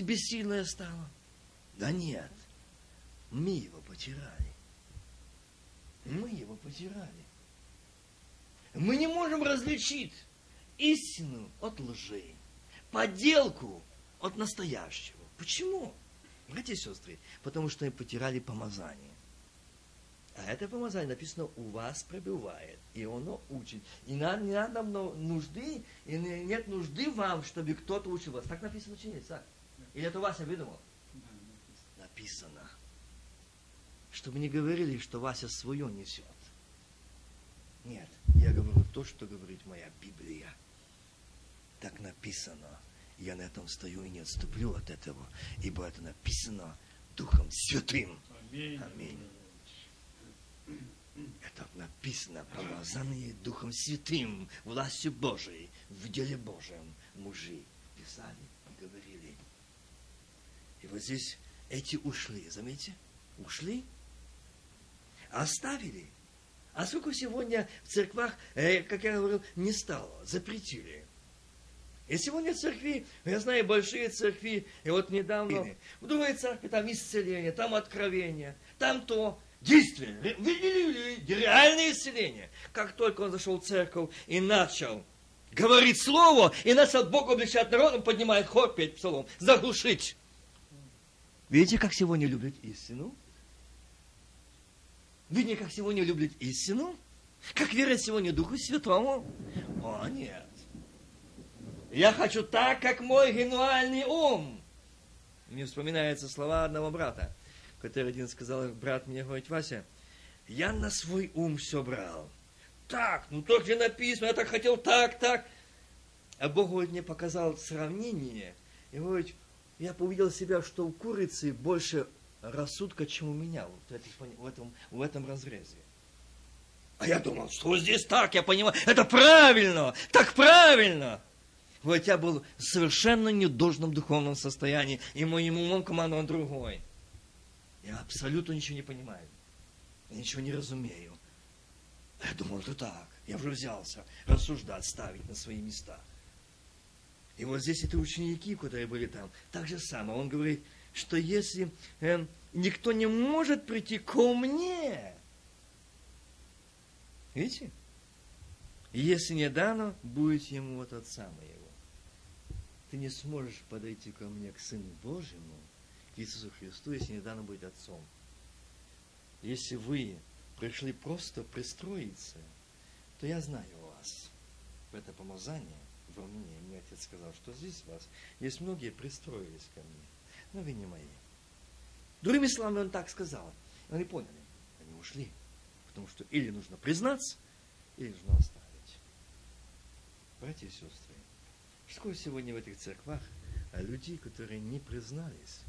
бессильное стало? Да нет. Мы его потеряли. Мы его потеряли. Мы не можем различить истину от лжи, подделку от настоящего. Почему? Братья и сестры, потому что мы потеряли помазание. А это помазание написано у вас пребывает, и оно учит. И нам не надо нужды, и нет нужды вам, чтобы кто-то учил вас. Так написано учениц, так? Или это Вася выдумал? Написано. Чтобы не говорили, что Вася свое несет. Нет, я говорю то, что говорит моя Библия. Так написано. Я на этом стою и не отступлю от этого, ибо это написано Духом Святым. Аминь. Аминь. Это написано, помазанные Духом Святым, властью Божией, в деле Божьем мужи писали и говорили. И вот здесь эти ушли, заметьте, ушли, оставили а сколько сегодня в церквах, э, как я говорил, не стало, запретили. И сегодня церкви, я знаю, большие церкви, и вот недавно в другой церкви там исцеление, там откровение, там то, действие, реальное исцеление. Как только он зашел в церковь и начал говорить слово, и начал Бог обличать народ, он поднимает хор, петь псалом, заглушить. Видите, как сегодня любят истину? Видите, как сегодня любят истину? Как верят сегодня Духу Святому? О, нет. Я хочу так, как мой генуальный ум. Мне вспоминаются слова одного брата, который один сказал, брат мне говорит, Вася, я на свой ум все брал. так? Ну так же написано, я так хотел так, так. А Бог говорит, мне показал сравнение. И говорит, я увидел себя, что у курицы больше рассудка, чем у меня вот в, этом, в этом разрезе. А я думал, что здесь так, я понимаю, это правильно, так правильно. Вот я был в совершенно недолжном духовном состоянии, и моим умом командовал другой. Я абсолютно ничего не понимаю. Я ничего не разумею. Я думал, это так. Я уже взялся рассуждать, ставить на свои места. И вот здесь эти ученики, которые были там, так же самое. Он говорит, что если э, никто не может прийти ко мне, видите, если не дано, будет ему от Отца моего. Ты не сможешь подойти ко мне, к Сыну Божьему, к Иисусу Христу, если не дано будет Отцом. Если вы пришли просто пристроиться, то я знаю вас. В это помазание во мне. Мне отец сказал, что здесь вас есть многие пристроились ко мне, но вы не мои. Другими словами, он так сказал. Они поняли. Они ушли. Потому что или нужно признаться, или нужно оставить. Братья и сестры, что сегодня в этих церквах людей, которые не признались,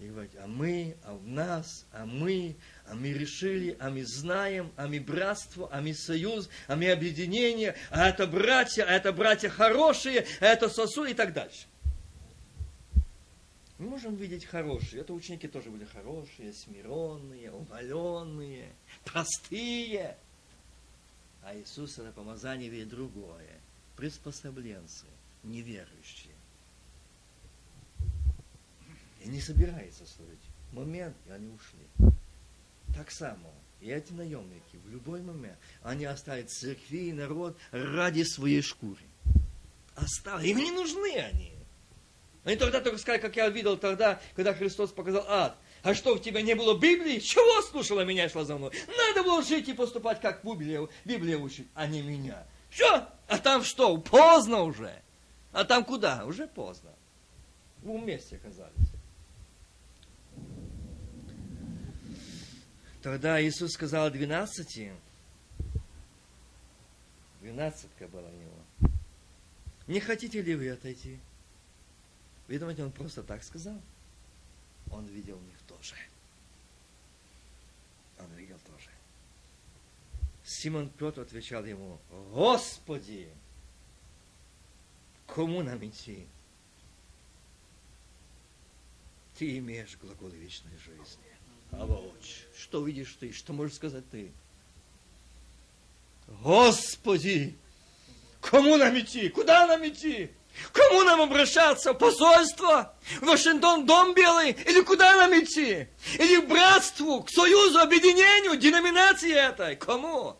и говорить, а мы, а в нас, а мы, а мы решили, а мы знаем, а мы братство, а мы союз, а мы объединение, а это братья, а это братья хорошие, а это сосуд и так дальше. Мы можем видеть хорошие. Это ученики тоже были хорошие, смиренные, умаленные, простые. А Иисус это помазание видит другое. Приспособленцы, неверующие. И не собирается служить. Момент, и они ушли. Так само, и эти наемники в любой момент, они оставят церкви и народ ради своей шкуры. Оставят. Им не нужны они. Они тогда только сказали, как я видел тогда, когда Христос показал ад. А что, в тебя не было Библии? Чего слушала меня и шла за мной? Надо было жить и поступать, как Библия, Библия учит, а не меня. Все, а там что, поздно уже. А там куда? Уже поздно. В месте оказались. Тогда Иисус сказал двенадцати, двенадцатка была у него. Не хотите ли вы отойти? Вы думаете, он просто так сказал? Он видел в них тоже. Он видел тоже. Симон Петр отвечал ему, Господи, кому нам идти? Ты имеешь глаголы вечной жизни. Аваоч. Что видишь ты? Что можешь сказать ты? Господи! Кому нам идти? Куда нам идти? Кому нам обращаться? Посольство? Вашингтон, Дом Белый? Или куда нам идти? Или к братству, к союзу, объединению, деноминации этой? Кому?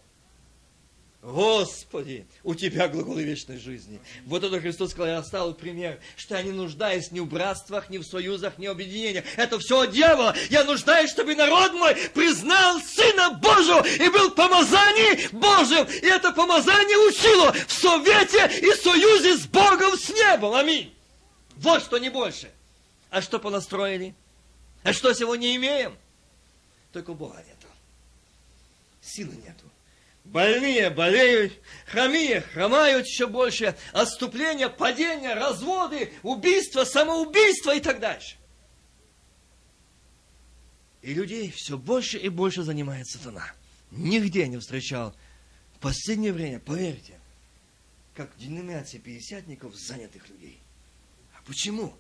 Господи, у Тебя глаголы вечной жизни. Вот это Христос сказал, я оставил пример, что я не нуждаюсь ни в братствах, ни в союзах, ни в объединениях. Это все от дьявола. Я нуждаюсь, чтобы народ мой признал Сына Божьего и был помазанием Божьим. И это помазание учило в совете и союзе с Богом с небом. Аминь. Вот что не больше. А что понастроили? А что сегодня имеем? Только Бога нету. Силы нету. Больные болеют, хромие хромают еще больше, отступления, падения, разводы, убийства, самоубийства и так дальше. И людей все больше и больше занимает сатана. Нигде не встречал в последнее время, поверьте, как деноминация пятидесятников занятых людей. А почему?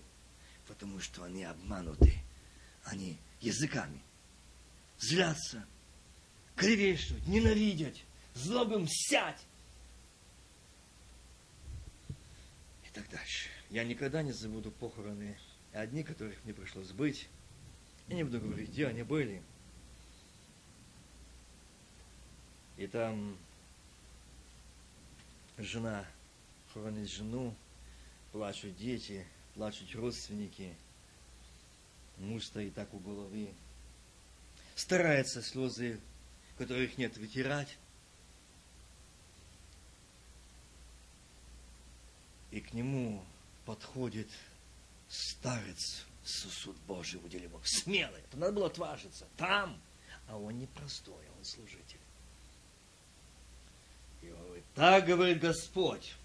Потому что они обмануты. Они языками злятся, клевещут, ненавидят, злобым сядь. И так дальше. Я никогда не забуду похороны одни, которых мне пришлось быть. Я не буду говорить, где они были. И там жена хоронит жену, плачут дети, плачут родственники. Муж стоит так у головы. Старается слезы, которых нет, вытирать. И к нему подходит старец сосуд Божий удели Бог. Смелый. Это надо было отважиться. Там. А он не простой, он служитель. И он говорит, так говорит Господь,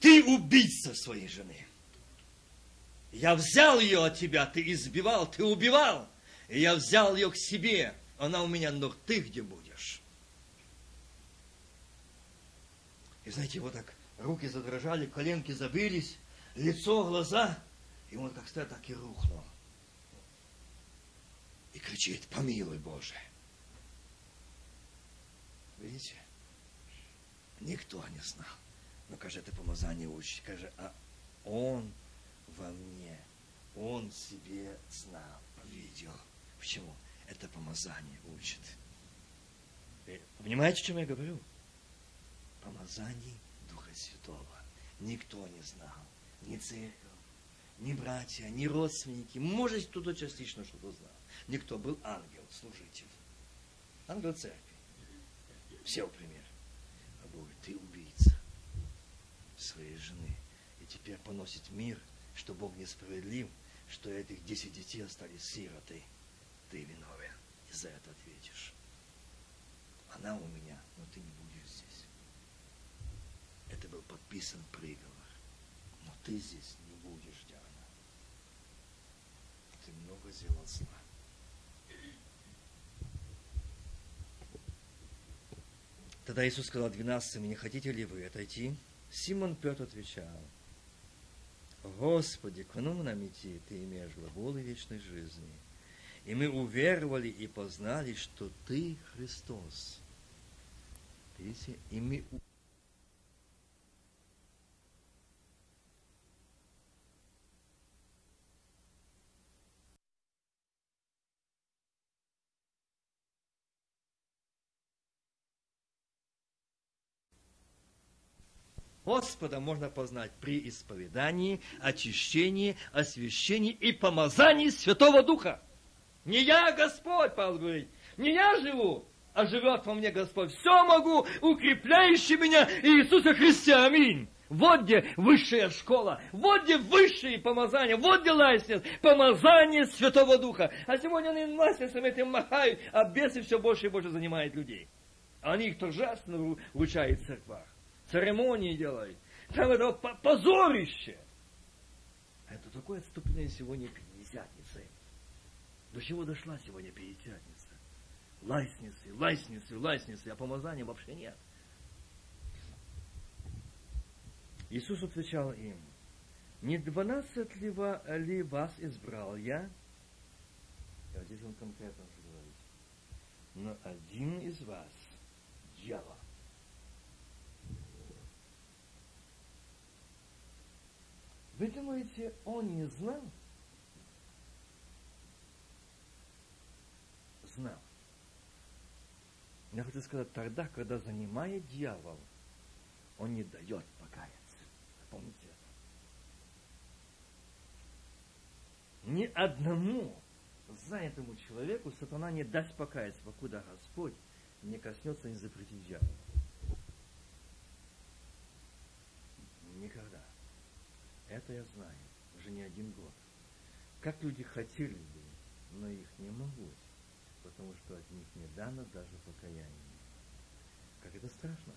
ты убийца своей жены. Я взял ее от тебя, ты избивал, ты убивал. И я взял ее к себе. Она у меня, но ты где будешь? И знаете, вот так руки задрожали, коленки забились, лицо, глаза. И он как стоит, так и рухнул. И кричит, помилуй Боже. Видите? Никто не знал. Но, каже, это помазание учит. Каже, а он во мне. Он себе знал, видел. Почему? Это помазание учит. Понимаете, о чем я говорю? Помазание Духа Святого. Никто не знал. Ни церковь, ни братья, ни родственники. Может, кто-то частично что-то знал. Никто был ангел, служитель. Ангел церкви. Все, пример. А Бог, ты убийца своей жены. И теперь поносит мир, что Бог несправедлив, что этих десять детей остались сиротой. Ты виновен. И за это ответишь. Она у меня, но ты не. Это был подписан приговор. Но ты здесь не будешь, Диана. Ты много сделал зла. Тогда Иисус сказал двенадцатым, не хотите ли вы отойти? Симон Петр отвечал, Господи, к нам идти? Ты имеешь глаголы вечной жизни. И мы уверовали и познали, что Ты Христос. Видите? И мы Господа можно познать при исповедании, очищении, освящении и помазании Святого Духа. Не я Господь, Павел говорит, не я живу, а живет во мне Господь. Все могу, укрепляющий меня Иисуса Христа. Аминь. Вот где высшая школа, вот где высшие помазания, вот где лайснес, помазание Святого Духа. А сегодня они лайснесом этим махают, а бесы все больше и больше занимают людей. Они их торжественно вручают в церквах церемонии делает. Там это позорище. Это такое отступление сегодня Пятидесятницы. До чего дошла сегодня Пятидесятница? Лайсницы, лайсницы, лайсницы, а помазания вообще нет. Иисус отвечал им, не двенадцать ли, ли вас избрал я? И здесь он конкретно говорит. Но один из вас – дьявол. Вы думаете, он не знал? Знал. Я хочу сказать, тогда, когда занимает дьявол, он не дает покаяться. Помните это? Ни одному занятому человеку сатана не даст покаяться, покуда Господь не коснется и не запретит дьявола. Никогда. Это я знаю, уже не один год. Как люди хотели бы, но их не могут, потому что от них не дано даже покаяние. Как это страшно.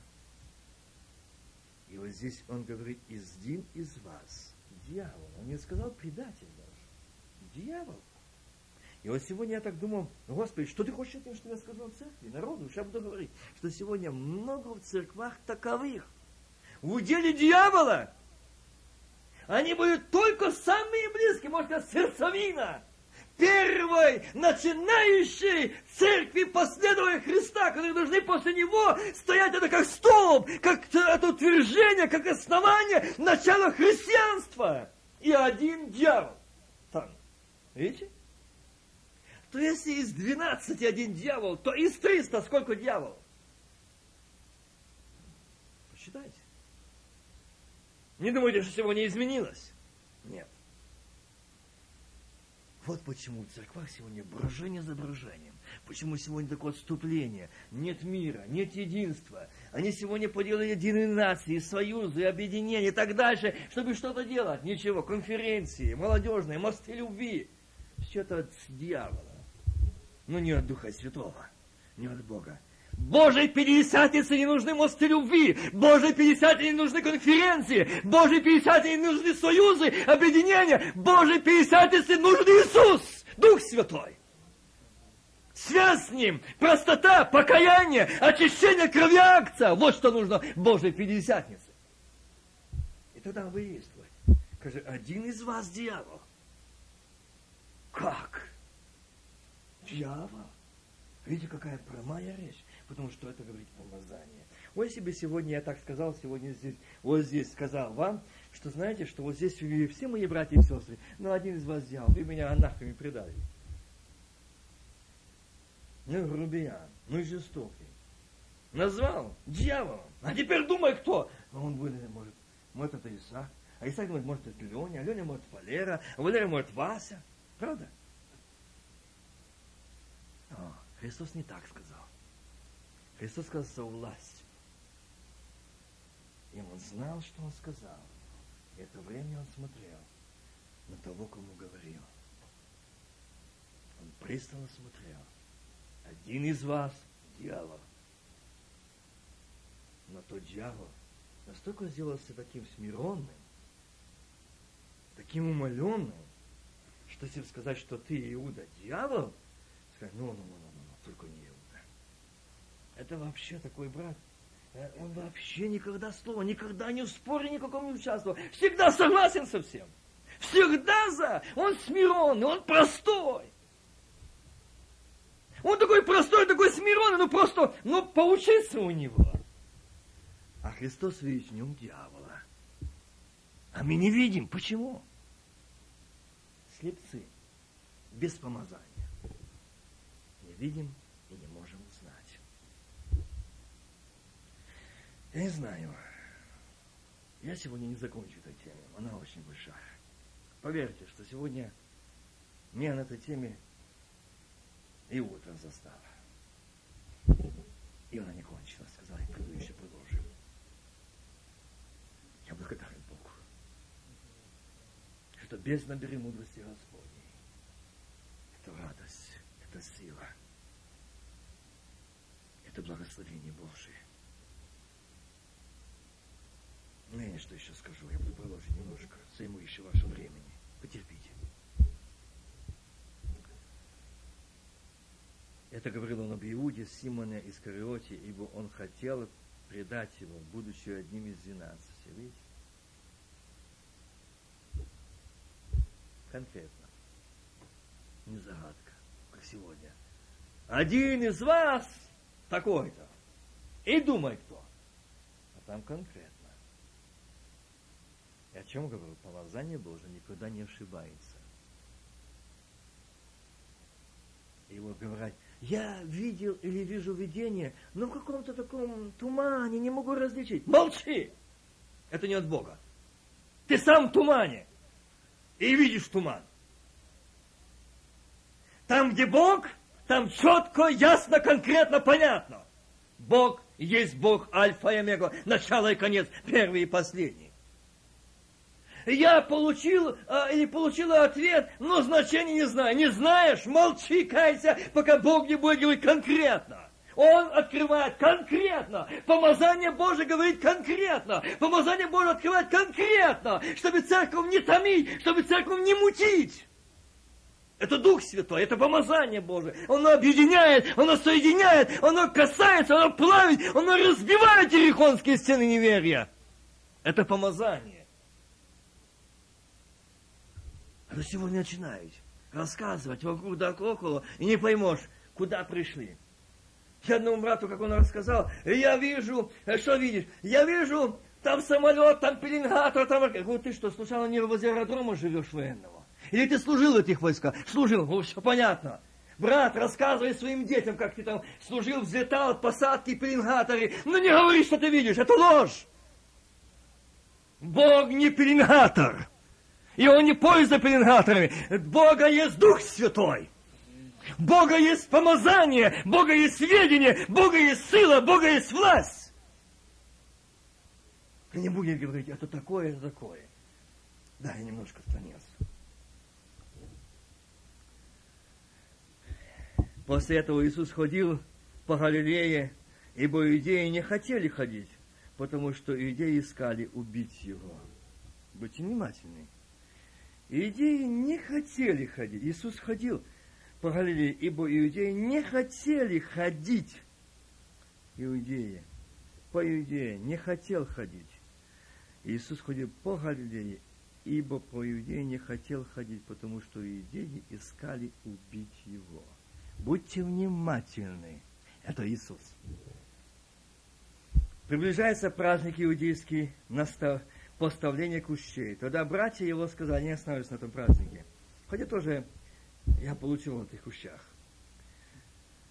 И вот здесь он говорит, издин из вас, дьявол. Он не сказал предатель даже. Дьявол. И вот сегодня я так думал, Господи, что ты хочешь этим, что я сказал в церкви, народу? Сейчас буду говорить, что сегодня много в церквах таковых. В уделе дьявола они будут только самые близкие, можно сказать, сердцевина первой начинающей церкви последования Христа, которые должны после него стоять это как столб, как это утверждение, как основание начала христианства. И один дьявол там. Видите? То если из 12 один дьявол, то из 300 сколько дьявол? Посчитайте. Не думайте, что сегодня изменилось. Нет. Вот почему в церквах сегодня брожение за брожением. Почему сегодня такое отступление. Нет мира, нет единства. Они сегодня поделали единые нации, союзы, объединения и так дальше, чтобы что-то делать. Ничего, конференции, молодежные, мосты любви. Все это от дьявола. Но не от Духа Святого, не от Бога. Божьей Пятидесятнице не нужны мосты любви. Божьей Пятидесятнице не нужны конференции. Божьей Пятидесятнице не нужны союзы, объединения. Божьей Пятидесятнице нужен Иисус, Дух Святой. Связь с Ним, простота, покаяние, очищение крови акция. Вот что нужно Божьей Пятидесятнице. И тогда выяснилось. Скажи, один из вас дьявол. Как? Дьявол? Видите, какая прямая речь потому что это говорит помазание. Вот если бы сегодня я так сказал, сегодня здесь, вот здесь сказал вам, что знаете, что вот здесь все мои братья и сестры, но один из вас взял, вы меня анахами предали. Ну, грубиян, ну, жестокий. Назвал дьяволом. А теперь думай, кто. А он будет, может, может, это Исаак. А Исаак думает, может, это Леня, а Леня, может, Валера, а Валера, может, Вася. Правда? О, Христос не так сказал. Христос сказал со властью. И он знал, что он сказал. И это время он смотрел на того, кому говорил. Он пристально смотрел. Один из вас – дьявол. Но тот дьявол настолько сделался таким смиренным, таким умоленным, что если сказать, что ты, Иуда, дьявол, сказать, ну, ну, ну, ну, ну, только не это вообще такой брат. Э, он вообще никогда слова, никогда не в споре никаком не участвовал. Всегда согласен со всем. Всегда за. Он смиренный, он простой. Он такой простой, такой смиренный, ну просто, ну поучиться у него. А Христос видит в нем дьявола. А мы не видим. Почему? Слепцы. Без помазания. Не видим Я не знаю. Я сегодня не закончу этой тему. Она очень большая. Поверьте, что сегодня мне на этой теме и утро застава. И она не кончилась. Сказала, я приду еще продолжим. Я благодарен Богу, что без набери мудрости Господней. Это радость, это сила, это благословение Божие. Я что еще скажу, я буду продолжить немножко, займу еще ваше времени. Потерпите. Это говорил он об Иуде, Симоне Искариоте, ибо он хотел предать его, будучи одним из двенадцати. Видите? Конкретно. Не загадка, как сегодня. Один из вас такой-то. И думай кто. А там конкретно. И о чем говорю? Помазание Божие никогда не ошибается. И вот говорят, я видел или вижу видение, но в каком-то таком тумане не могу различить. Молчи! Это не от Бога. Ты сам в тумане. И видишь туман. Там, где Бог, там четко, ясно, конкретно, понятно. Бог есть Бог Альфа и Омега, начало и конец, первый и последний я получил а, или получила ответ, но значения не знаю. Не знаешь, молчи, кайся, пока Бог не будет говорить конкретно. Он открывает конкретно. Помазание Божие говорит конкретно. Помазание Божие открывает конкретно, чтобы церковь не томить, чтобы церковь не мутить. Это Дух Святой, это помазание Божие. Оно объединяет, оно соединяет, оно касается, оно плавит, оно разбивает ерехонские стены неверия. Это помазание. А то сегодня начинаете рассказывать вокруг да около, и не поймешь, куда пришли. Я одному брату, как он рассказал, я вижу, э, что видишь? Я вижу, там самолет, там пеленгатор, там... Я говорю, ты что, случайно не возле аэродрома живешь военного? Или ты служил в этих войсках? Служил, ну все понятно. Брат, рассказывай своим детям, как ты там служил, взлетал, посадки, пеленгаторы. Но ну, не говори, что ты видишь, это ложь. Бог не пеленгатор. И он не пользуется пеленгаторами. Бога есть Дух Святой. Бога есть помазание, Бога есть сведения, Бога есть сила, Бога есть власть. Не будем говорить, это такое, это такое. Да, я немножко отклонился. После этого Иисус ходил по Галилее, ибо иудеи не хотели ходить, потому что иудеи искали убить его. Будьте внимательны. Иудеи не хотели ходить. Иисус ходил по Галилее, ибо иудеи не хотели ходить. Иудеи. По Иудее не хотел ходить. Иисус ходил по Галилее, ибо по Иудее не хотел ходить, потому что иудеи искали убить его. Будьте внимательны. Это Иисус. Приближается праздник иудейский, настав, поставление кущей. Тогда братья его сказали, не останавливаются на этом празднике. Хотя тоже я получил на этих кущах.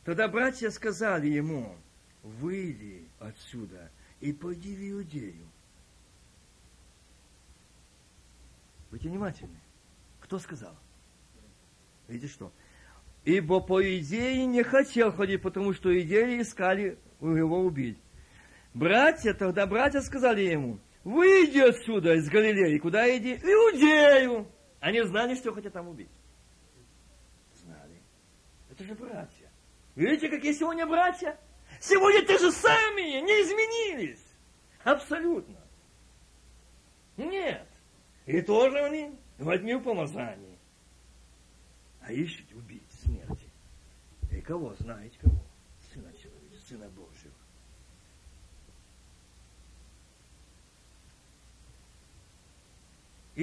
Тогда братья сказали ему, выйди отсюда и пойди в Иудею. Будьте внимательны. Кто сказал? Видите что? Ибо по идее не хотел ходить, потому что идеи искали его убить. Братья, тогда братья сказали ему, Выйди отсюда из Галилеи. Куда иди? В Иудею. Они знали, что хотят там убить. Знали. Это же братья. Видите, какие сегодня братья? Сегодня те же сами, не изменились. Абсолютно. Нет. И тоже они в помазании. А ищут убить смерти. И кого? Знаете кого? Сына человека, Сына Божьего.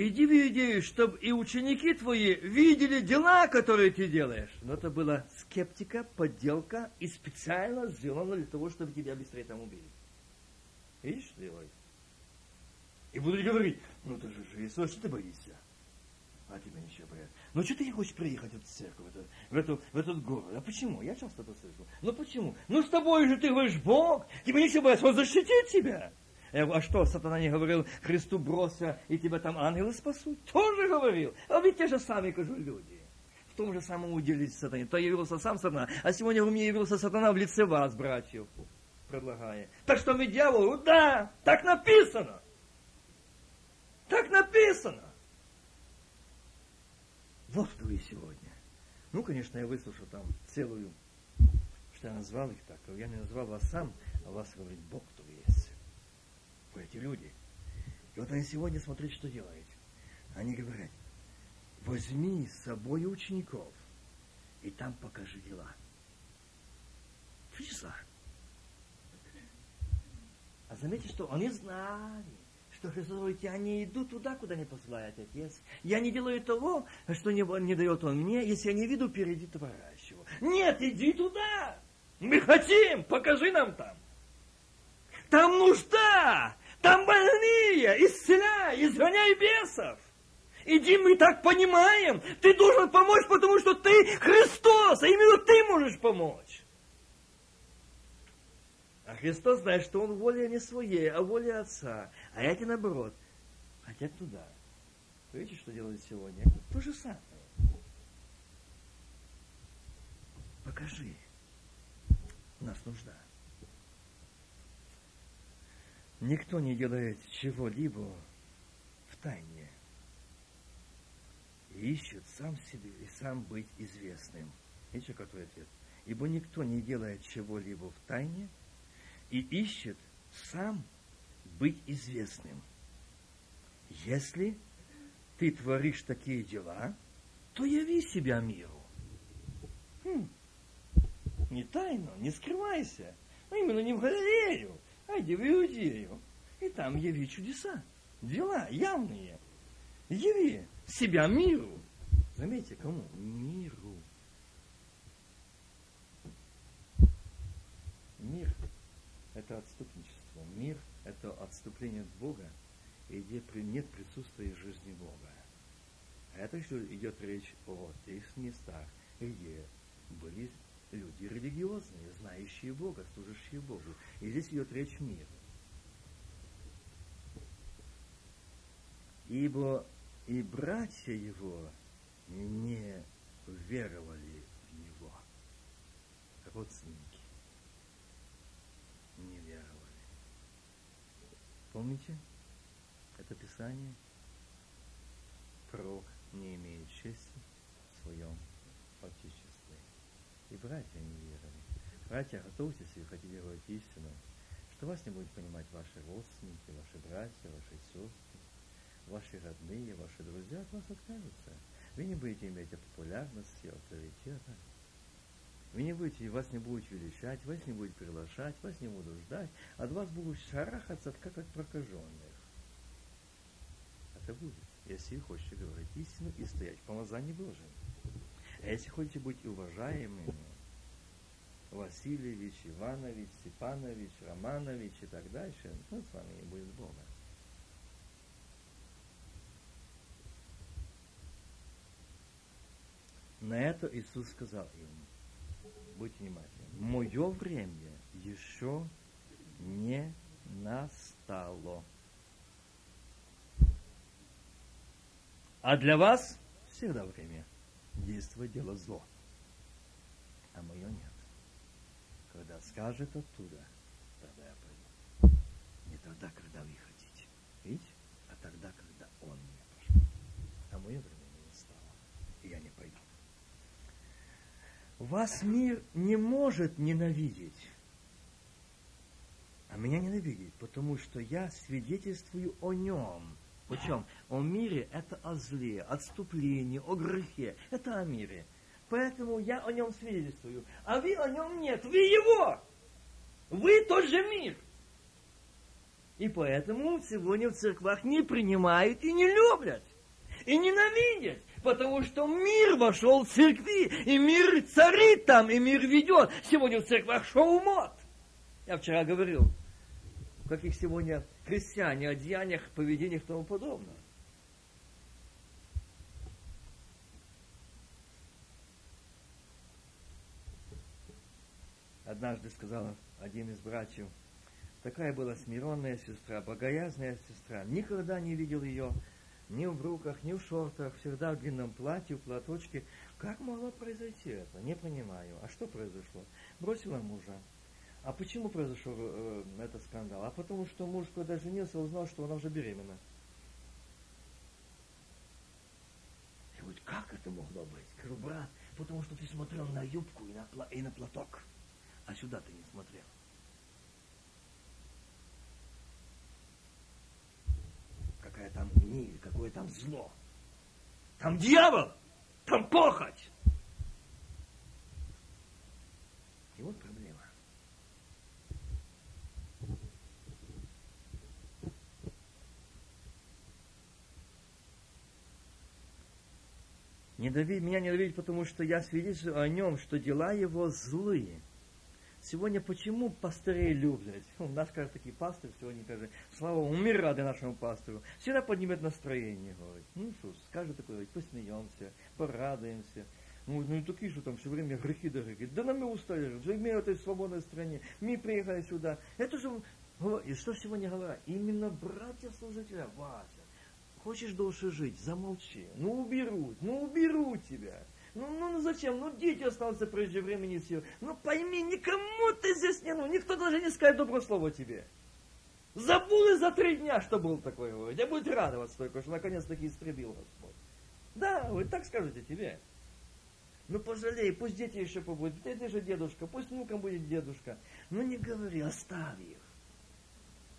Иди в Иудею, чтобы и ученики твои видели дела, которые ты делаешь. Но это была скептика, подделка и специально сделано для того, чтобы тебя быстрее там убили. Видишь, делают? И будут говорить, ну ты же Иисус, что ты боишься? А тебе ничего бояться. Ну что ты не хочешь приехать в эту церковь, в, эту, в, эту, в этот город? А почему? Я часто это слышу. Ну почему? Ну с тобой же ты говоришь Бог, тебе ничего бояться, Он защитит тебя. Говорю, а что, сатана не говорил, Христу бросься, и тебя там ангелы спасут? Тоже говорил. А ведь те же самые, кажу, люди. В том же самом уделись сатане. То явился сам сатана, а сегодня у меня явился сатана в лице вас, братьев, предлагая. Так что мы дьяволу, да, так написано. Так написано. Вот кто вы сегодня. Ну, конечно, я выслушал там целую, что я назвал их так. Я не назвал вас сам, а вас говорит Бог, эти люди. И вот они сегодня, смотрят, что делают. Они говорят, возьми с собой учеников, и там покажи дела. Чудеса. А заметьте, что они знали, что Христос говорит, я не иду туда, куда не посылает Отец. Я не делаю того, что не, не дает Он мне, если я не виду впереди творящего. Нет, иди туда! Мы хотим, покажи нам там. Там нужда, там больные, исцеляй, изгоняй бесов. Иди, мы так понимаем. Ты должен помочь, потому что ты Христос, а именно ты можешь помочь. А Христос знает, что Он воля не своей, а воля Отца. А эти наоборот, хотят туда. Видите, что делают сегодня? То же самое. Покажи. У нас нужда. Никто не делает чего-либо в тайне. И ищет сам себе и сам быть известным. Видите, какой ответ? Ибо никто не делает чего-либо в тайне и ищет сам быть известным. Если ты творишь такие дела, то яви себя миру. Хм. Не тайно, не скрывайся. А именно не в галерею, а иди в Иудею, и там яви чудеса, дела явные. Яви себя миру. Заметьте, кому? Миру. Мир – это отступничество. Мир – это отступление от Бога, и где нет присутствия жизни Бога. Это что идет речь о тех местах, где были люди религиозные, знающие Бога, служащие Богу. И здесь идет речь мира. Ибо и братья его не веровали в него. Родственники не веровали. Помните это Писание? Пророк не имеет чести в своем и братья не верили. Братья, готовьтесь, если хотите говорить истину, что вас не будут понимать ваши родственники, ваши братья, ваши сестры, ваши родные, ваши друзья от вас откажутся. Вы не будете иметь популярности, авторитета. Вы не будете, вас не будут величать, вас не будут приглашать, вас не будут ждать, от вас будут шарахаться, как от прокаженных. Это будет, если вы хотите говорить истину и стоять в помазании Божьем. Если хотите быть уважаемыми, Васильевич, Иванович, Степанович, Романович и так дальше, ну, с вами не будет Бога. На это Иисус сказал им, будьте внимательны, мое время еще не настало. А для вас всегда время действовать дело зло. А мое нет. Когда скажет оттуда, тогда я пойду. Не тогда, когда вы хотите. Видите? А тогда, когда он мне пошел. А мое время не настало. И я не пойду. Вас мир не может ненавидеть. А меня ненавидит, потому что я свидетельствую о нем. О чем? О мире это о зле, отступлении, о грехе. Это о мире. Поэтому я о нем свидетельствую. А вы о нем нет. Вы его. Вы тот же мир. И поэтому сегодня в церквах не принимают и не любят. И ненавидят. Потому что мир вошел в церкви. И мир царит там. И мир ведет. Сегодня в церквах шоу-мод. Я вчера говорил, как их сегодня христиане, о деяниях, поведениях и тому подобное. Однажды сказал один из братьев, такая была смиренная сестра, богоязная сестра, никогда не видел ее ни в бруках, ни в шортах, всегда в длинном платье, в платочке. Как могло произойти это? Не понимаю. А что произошло? Бросила мужа, а почему произошел э, этот скандал? А потому что муж, когда женился, узнал, что она уже беременна. И говорит, как это могло быть? Говорю, брат, потому что ты смотрел на юбку и на, и на платок, а сюда ты не смотрел. Какая там гниль, какое там зло. Там дьявол, там похоть. И вот проблема. Не дави, меня не давить, потому что я свидетельствую о нем, что дела его злые. Сегодня почему пастырей любят? У нас, кажется, такие пастырь сегодня, скажет, слава мы рады нашему пастору. Всегда поднимет настроение, говорит. Ну что, скажет такое, посмеемся, порадуемся. Ну, ну такие, что там все время грехи да грехи. Да нам мы устали, мы в этой свободной стране, мы приехали сюда. Это же, и что сегодня говорят? Именно братья-служителя, Вася, Хочешь дольше жить, замолчи. Ну уберут, ну уберут тебя. Ну, ну, ну зачем? Ну дети останутся прежде времени все. Ну пойми, никому ты здесь не нужен. Никто даже не скажет доброе слово тебе. Забыл и за три дня, что был такой. Я буду радоваться только, что наконец-таки истребил Господь. Да, вы так скажете тебе. Ну пожалей, пусть дети еще побудут. Ты же дедушка, пусть внукам будет дедушка. Ну не говори, оставь их.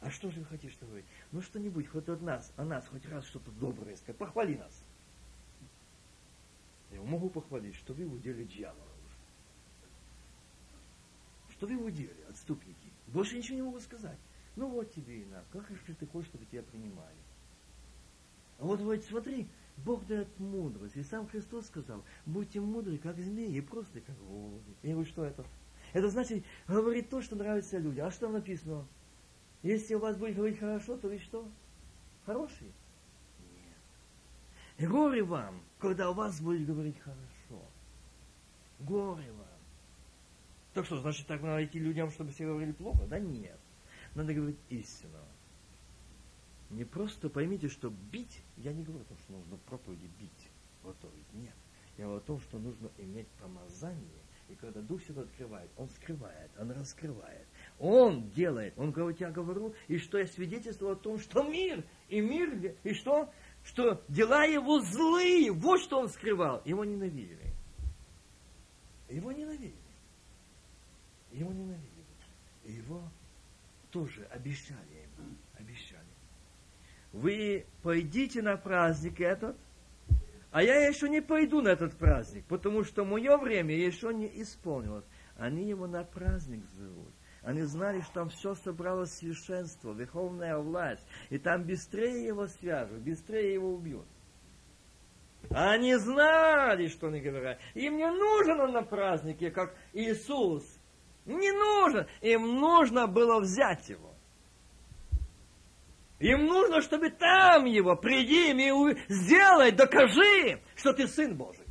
А что же вы хотите, что говорить? Ну что-нибудь, хоть от нас, о нас, хоть раз что-то доброе сказать. Похвали нас. Я могу похвалить, что вы удели дьявола уже. Что вы удели, отступники. Больше ничего не могу сказать. Ну вот тебе и на. Как же ты хочешь, чтобы тебя принимали? А вот, вот смотри, Бог дает мудрость. И сам Христос сказал, будьте мудры, как змеи, и просто как голуби. Я говорю, что это? Это значит, говорить то, что нравится людям. А что там написано? Если у вас будет говорить хорошо, то вы что? Хорошие? Нет. Горе вам, когда у вас будет говорить хорошо. Горе вам. Так что, значит, так надо идти людям, чтобы все говорили плохо? Да нет. Надо говорить истину. Не просто поймите, что бить, я не говорю о том, что нужно проповеди бить, готовить. Нет. Я говорю о том, что нужно иметь помазание. И когда Дух Святой открывает, Он скрывает, Он раскрывает. Он делает. Он говорит, я говорю, и что я свидетельствую о том, что мир, и мир, и что? Что дела его злые. Вот что он скрывал. Его ненавидели. Его ненавидели. Его ненавидели. И его тоже обещали ему. Обещали. Вы пойдите на праздник этот, а я еще не пойду на этот праздник, потому что мое время еще не исполнилось. Они его на праздник зовут. Они знали, что там все собралось священство, верховная власть. И там быстрее его свяжут, быстрее его убьют. Они знали, что они говорят. Им не нужен он на празднике, как Иисус. Не нужен. Им нужно было взять его. Им нужно, чтобы там его, приди и сделай, докажи, что ты Сын Божий.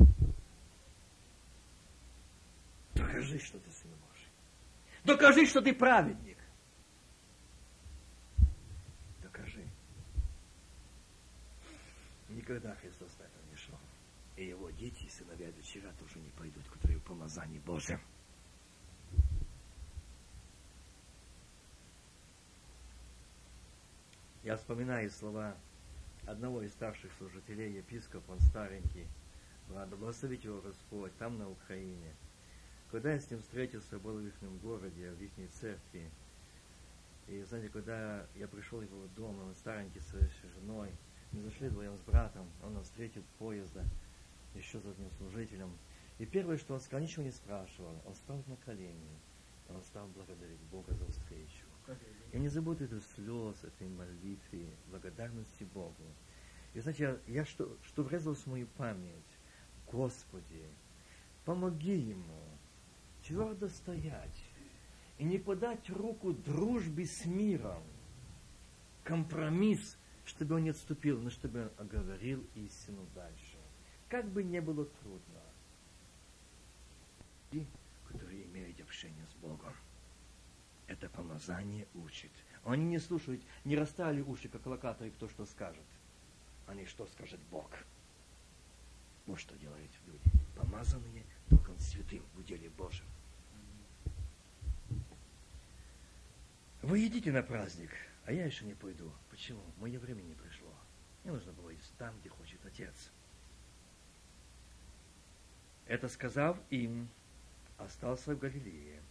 Докажи, что ты. Докажи, что ты праведник. Докажи. Никогда Христос на это не шел. И его дети, и сыновья и тоже не пойдут, которые в помазании Божьем. Я вспоминаю слова одного из старших служителей, епископ, он старенький, ладно, благословить его Господь, там на Украине. Когда я с ним встретился, был в их городе, в их церкви, и знаете, когда я пришел его дом, он старенький с женой, мы зашли вдвоем с братом, он нас встретил поезда, еще за одним служителем. И первое, что он сказал, ничего не спрашивал, он стал на колени, он стал благодарить Бога за встречу. И не забудь эту слез, этой молитвы, благодарности Богу. И знаете, я, я что, что врезалось в мою память, Господи, помоги ему твердо стоять и не подать руку дружбе с миром, компромисс, чтобы он не отступил, но чтобы он оговорил истину дальше. Как бы не было трудно. И которые имеют общение с Богом. Это помазание учит. Они не слушают, не расстали уши, как локаторы, кто что скажет. Они что скажет Бог. Вот что делают люди. Помазанные Духом Святым в деле Божьем. Вы едите на праздник, а я еще не пойду. Почему? Мое время не пришло. Мне нужно было есть там, где хочет Отец. Это сказав им, остался в Галилее.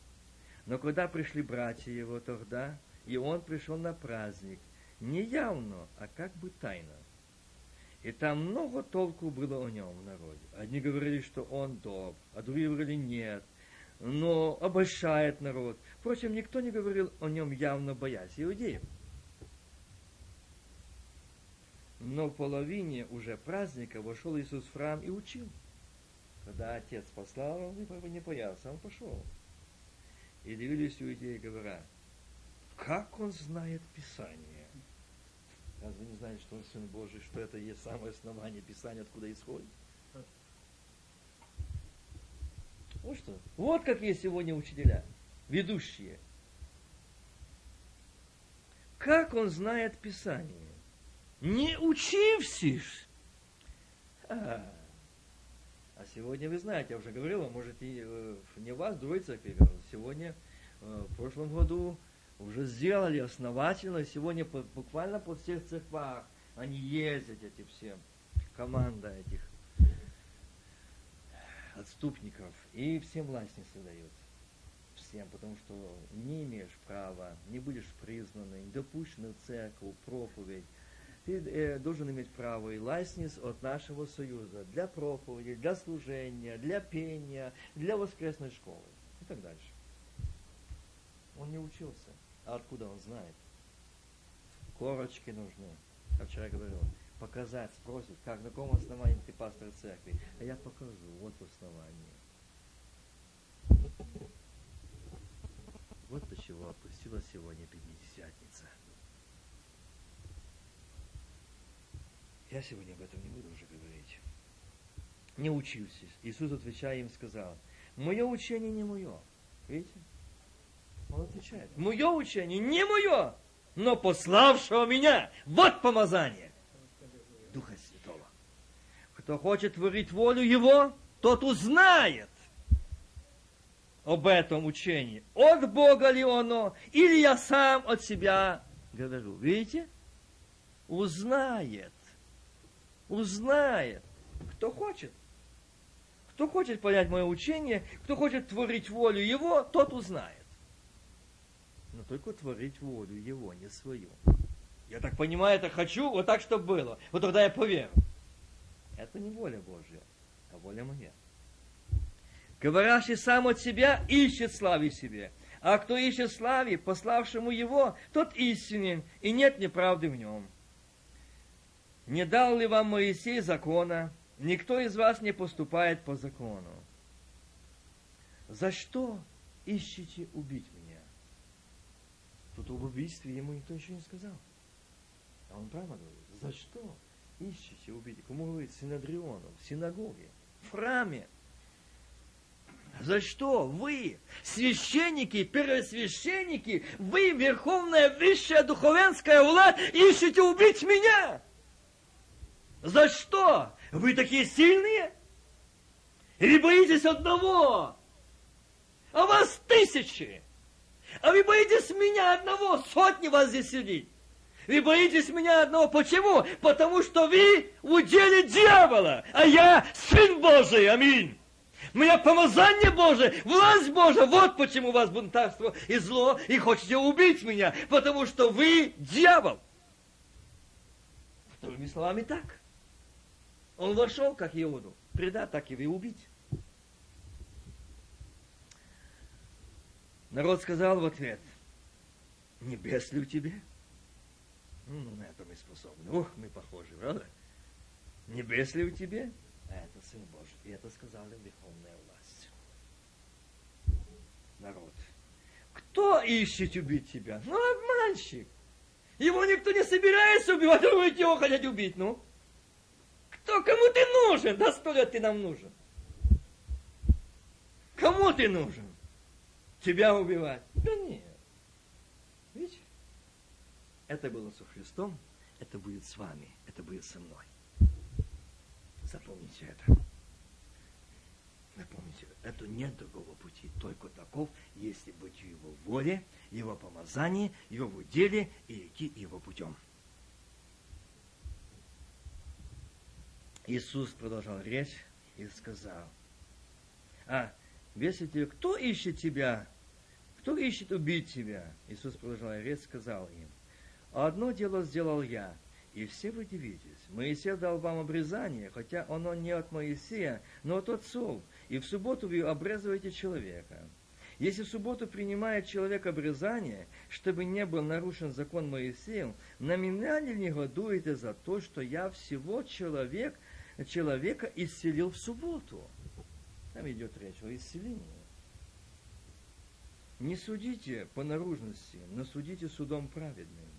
Но когда пришли братья его тогда, и он пришел на праздник, не явно, а как бы тайно. И там много толку было о нем в народе. Одни говорили, что он добр, а другие говорили нет, но обольщает народ. Впрочем, никто не говорил о нем явно боясь иудеев. Но в половине уже праздника вошел Иисус в храм и учил. Когда отец послал, он не боялся, он пошел. И дивились иудеи, говоря, как он знает Писание? Разве не знает, что он Сын Божий, что это есть самое основание Писания, откуда исходит? Вот что. Вот как есть сегодня учителя, ведущие. Как он знает Писание? Не учившись. А, а сегодня вы знаете, я уже говорил, а может и э, не вас, другой церкви Сегодня, э, в прошлом году уже сделали основательно, сегодня буквально по всех церквах они ездят, эти все, команда этих отступников, и всем властницы дают. Всем, потому что не имеешь права, не будешь признанный, не допущен в церковь, проповедь, ты э, должен иметь право и лайснис от нашего союза для проповеди, для служения, для пения, для воскресной школы и так дальше. Он не учился. А откуда он знает? Корочки нужны. Как вчера говорил, показать, спросит, как, на каком основании ты пастор церкви. А я покажу, вот основание. Вот до чего опустила сегодня Пятидесятница. Я сегодня об этом не буду уже говорить. Не учился. Иисус, отвечая им, сказал, мое учение не мое. Видите? Он отвечает, мое учение не мое, но пославшего меня. Вот помазание Духа Святого. Кто хочет творить волю Его, тот узнает об этом учении. От Бога ли оно, или я сам от себя говорю. Видите? Узнает узнает, кто хочет. Кто хочет понять мое учение, кто хочет творить волю Его, тот узнает. Но только творить волю Его, не свою. Я так понимаю, это хочу, вот так, чтобы было. Вот тогда я поверю. Это не воля Божья, а воля моя. Говорящий сам от себя ищет славы себе. А кто ищет славы, пославшему его, тот истинен, и нет неправды в нем. Не дал ли вам Моисей закона? Никто из вас не поступает по закону. За что ищете убить меня? Тут об убийстве ему никто еще не сказал. А он прямо говорит, за что ищете убить? Кому говорит? Синадриону, в синагоге, в храме. За что вы, священники, первосвященники, вы, верховная высшая духовенская власть, ищете убить меня? За что? Вы такие сильные? Или боитесь одного? А вас тысячи. А вы боитесь меня одного, сотни вас здесь сидит. Вы боитесь меня одного. Почему? Потому что вы в уделе дьявола, а я Сын Божий. Аминь. Меня помазание Божие, власть Божия. Вот почему у вас бунтарство и зло, и хотите убить меня. Потому что вы дьявол. Вторыми словами так. Он вошел, как Иуду, предать, так и убить. Народ сказал в ответ, небес ли у тебя? Ну, на это мы способны. Ух, мы похожи, правда? Небес ли у тебя? А это Сын Божий. И это Верховная власть. Народ. Кто ищет убить тебя? Ну, обманщик. Его никто не собирается убивать, а вы его хотят убить, ну. Кто, кому ты нужен? Да сто лет ты нам нужен. Кому ты нужен? Тебя убивать? Да нет. Видите? Это было со Христом, это будет с вами, это будет со мной. Запомните это. Запомните, это нет другого пути, только таков, если быть в его воле, его помазании, его деле и идти его путем. Иисус продолжал речь и сказал, а, если тебе, кто ищет тебя? Кто ищет убить тебя? Иисус продолжал речь, сказал им, одно дело сделал я, и все вы удивитесь. Моисей дал вам обрезание, хотя оно не от Моисея, но от отцов, и в субботу вы обрезываете человека. Если в субботу принимает человек обрезание, чтобы не был нарушен закон Моисеем, на меня ли негодуете за то, что я всего человек человека исцелил в субботу. Там идет речь о исцелении. Не судите по наружности, но судите судом праведным.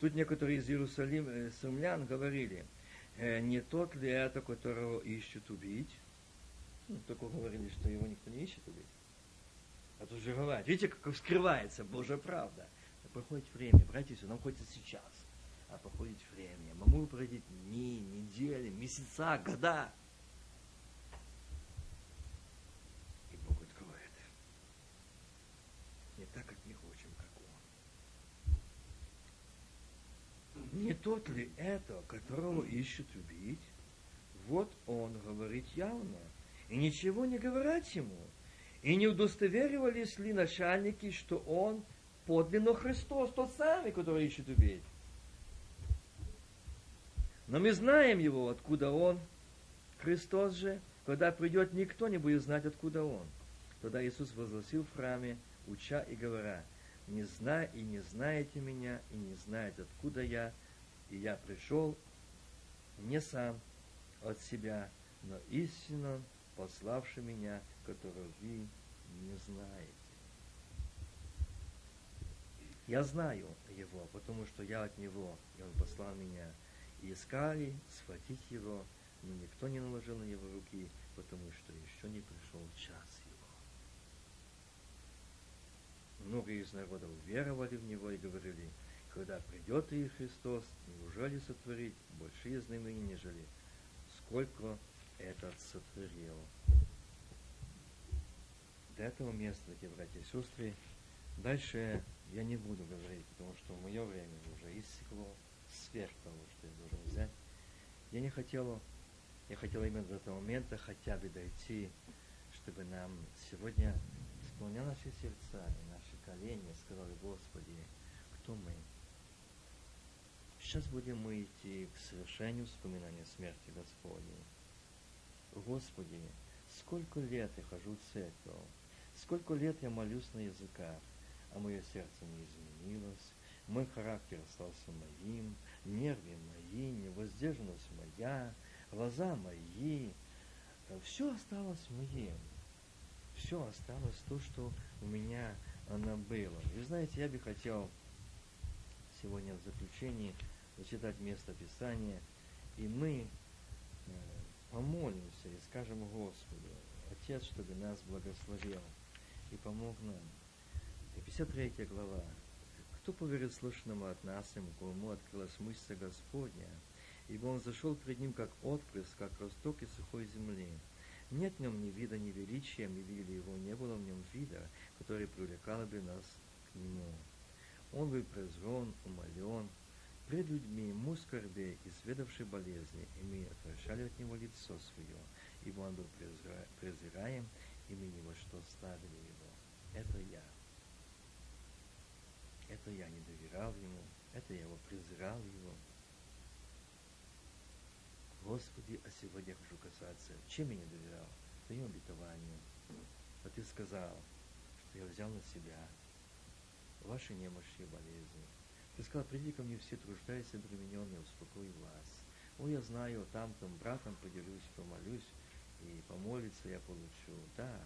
Тут некоторые из Иерусалим, э, говорили, э, не тот ли это, которого ищут убить? Ну, только говорили, что его никто не ищет убить. А тут же говорят, видите, как скрывается Божья правда. Проходит время, братья, нам хочется сейчас а проходит время. Могут пройти дни, недели, месяца, года. И Бог откроет. Не так, как мы хотим, как Он. Не тот ли это, которого ищут убить? Вот он говорит явно, и ничего не говорят ему. И не удостоверивались ли начальники, что он подлинно Христос, тот самый, который ищет убить? Но мы знаем его, откуда он. Христос же, когда придет, никто не будет знать, откуда он. Тогда Иисус возгласил в храме, уча и говоря, не знай и не знаете меня, и не знаете, откуда я, и я пришел не сам от себя, но истинно пославший меня, которого вы не знаете. Я знаю его, потому что я от него, и он послал меня и искали схватить его, но никто не наложил на него руки, потому что еще не пришел час его. Многие из народов веровали в него и говорили, когда придет и Христос, неужели сотворить большие знамения, нежели сколько этот сотворил. До этого места, дорогие братья и сестры, дальше я не буду говорить, потому что мое время уже иссекло сверх того, что я должен взять. Я не хотел Я хотел именно до этого момента хотя бы дойти, чтобы нам сегодня склонял наши сердца и наши колени, сказали, Господи, кто мы? Сейчас будем мы идти к совершению вспоминания смерти Господней. Господи, сколько лет я хожу в церковь, сколько лет я молюсь на языках, а мое сердце не изменилось, мой характер остался моим, нервы мои, невоздержанность моя, глаза мои, все осталось моим. Все осталось то, что у меня оно было. И знаете, я бы хотел сегодня в заключении зачитать место Писания, и мы э, помолимся и скажем Господу, Отец, чтобы нас благословил и помог нам. И 53 глава. Кто поверит слышанному от нас, ему, кому открылась мышца Господня, ибо он зашел пред ним, как отпрыск, как росток из сухой земли. Нет в нем ни вида, ни величия, мы видели его, не было в нем вида, который привлекал бы нас к нему. Он был презрен, умолен, пред людьми ему скорбей, изведавший болезни, и мы отвращали от него лицо свое, ибо он был презираем, и мы ни во что ставили его. Это я. Это я не доверял ему, это я его презирал его. Господи, а сегодня я хочу касаться, чем я не доверял? Твоим обетованию. А ты сказал, что я взял на себя ваши немощи и болезни. Ты сказал, приди ко мне все труждаясь и обремененные, успокою вас. О, я знаю, там, там, братом поделюсь, помолюсь, и помолиться я получу. Да,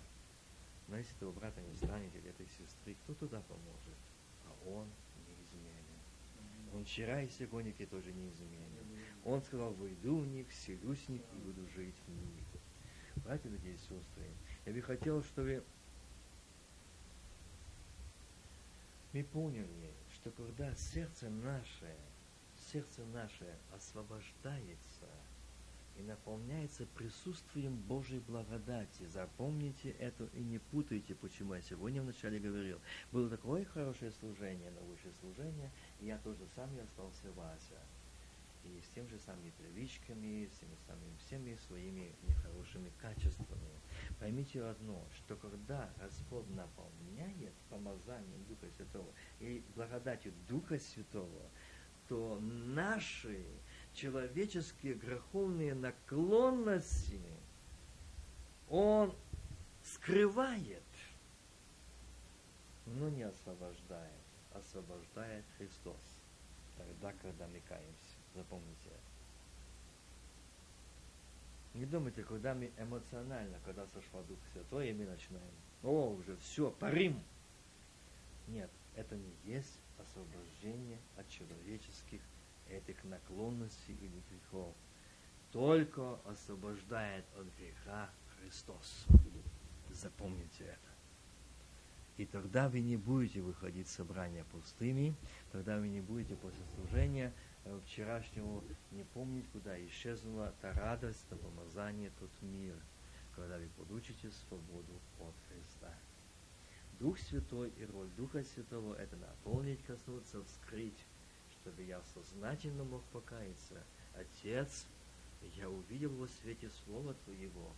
но если этого брата не станет, или этой сестры, кто туда поможет? А он неизменен. Он вчера и сегодня тоже неизменен. Он сказал, войду в них, селюсь в них и буду жить в них. Братья, дорогие сестры, я бы хотел, чтобы мы поняли, что когда сердце наше, сердце наше освобождается и наполняется присутствием Божьей благодати, запомните это и не путайте, почему я сегодня вначале говорил. Было такое хорошее служение, научное служение, и я тоже сам я остался Вася и с тем же самыми привычками, с теми самыми всеми своими нехорошими качествами. Поймите одно, что когда Господь наполняет помазанием Духа Святого и благодатью Духа Святого, то наши человеческие греховные наклонности Он скрывает, но не освобождает. Освобождает Христос тогда, когда мы каемся. Запомните это. Не думайте, когда мы эмоционально, когда сошла Дух Святой, и мы начинаем, о, уже все, парим. Нет, это не есть освобождение от человеческих этих наклонностей или грехов. Только освобождает от греха Христос. Запомните это. И тогда вы не будете выходить с собрания пустыми, тогда вы не будете после служения вчерашнего не помнить, куда исчезла та радость, то помазание, тот мир, когда вы получите свободу от Христа. Дух Святой и роль Духа Святого – это наполнить, коснуться, вскрыть, чтобы я сознательно мог покаяться. Отец, я увидел во свете Слова Твоего,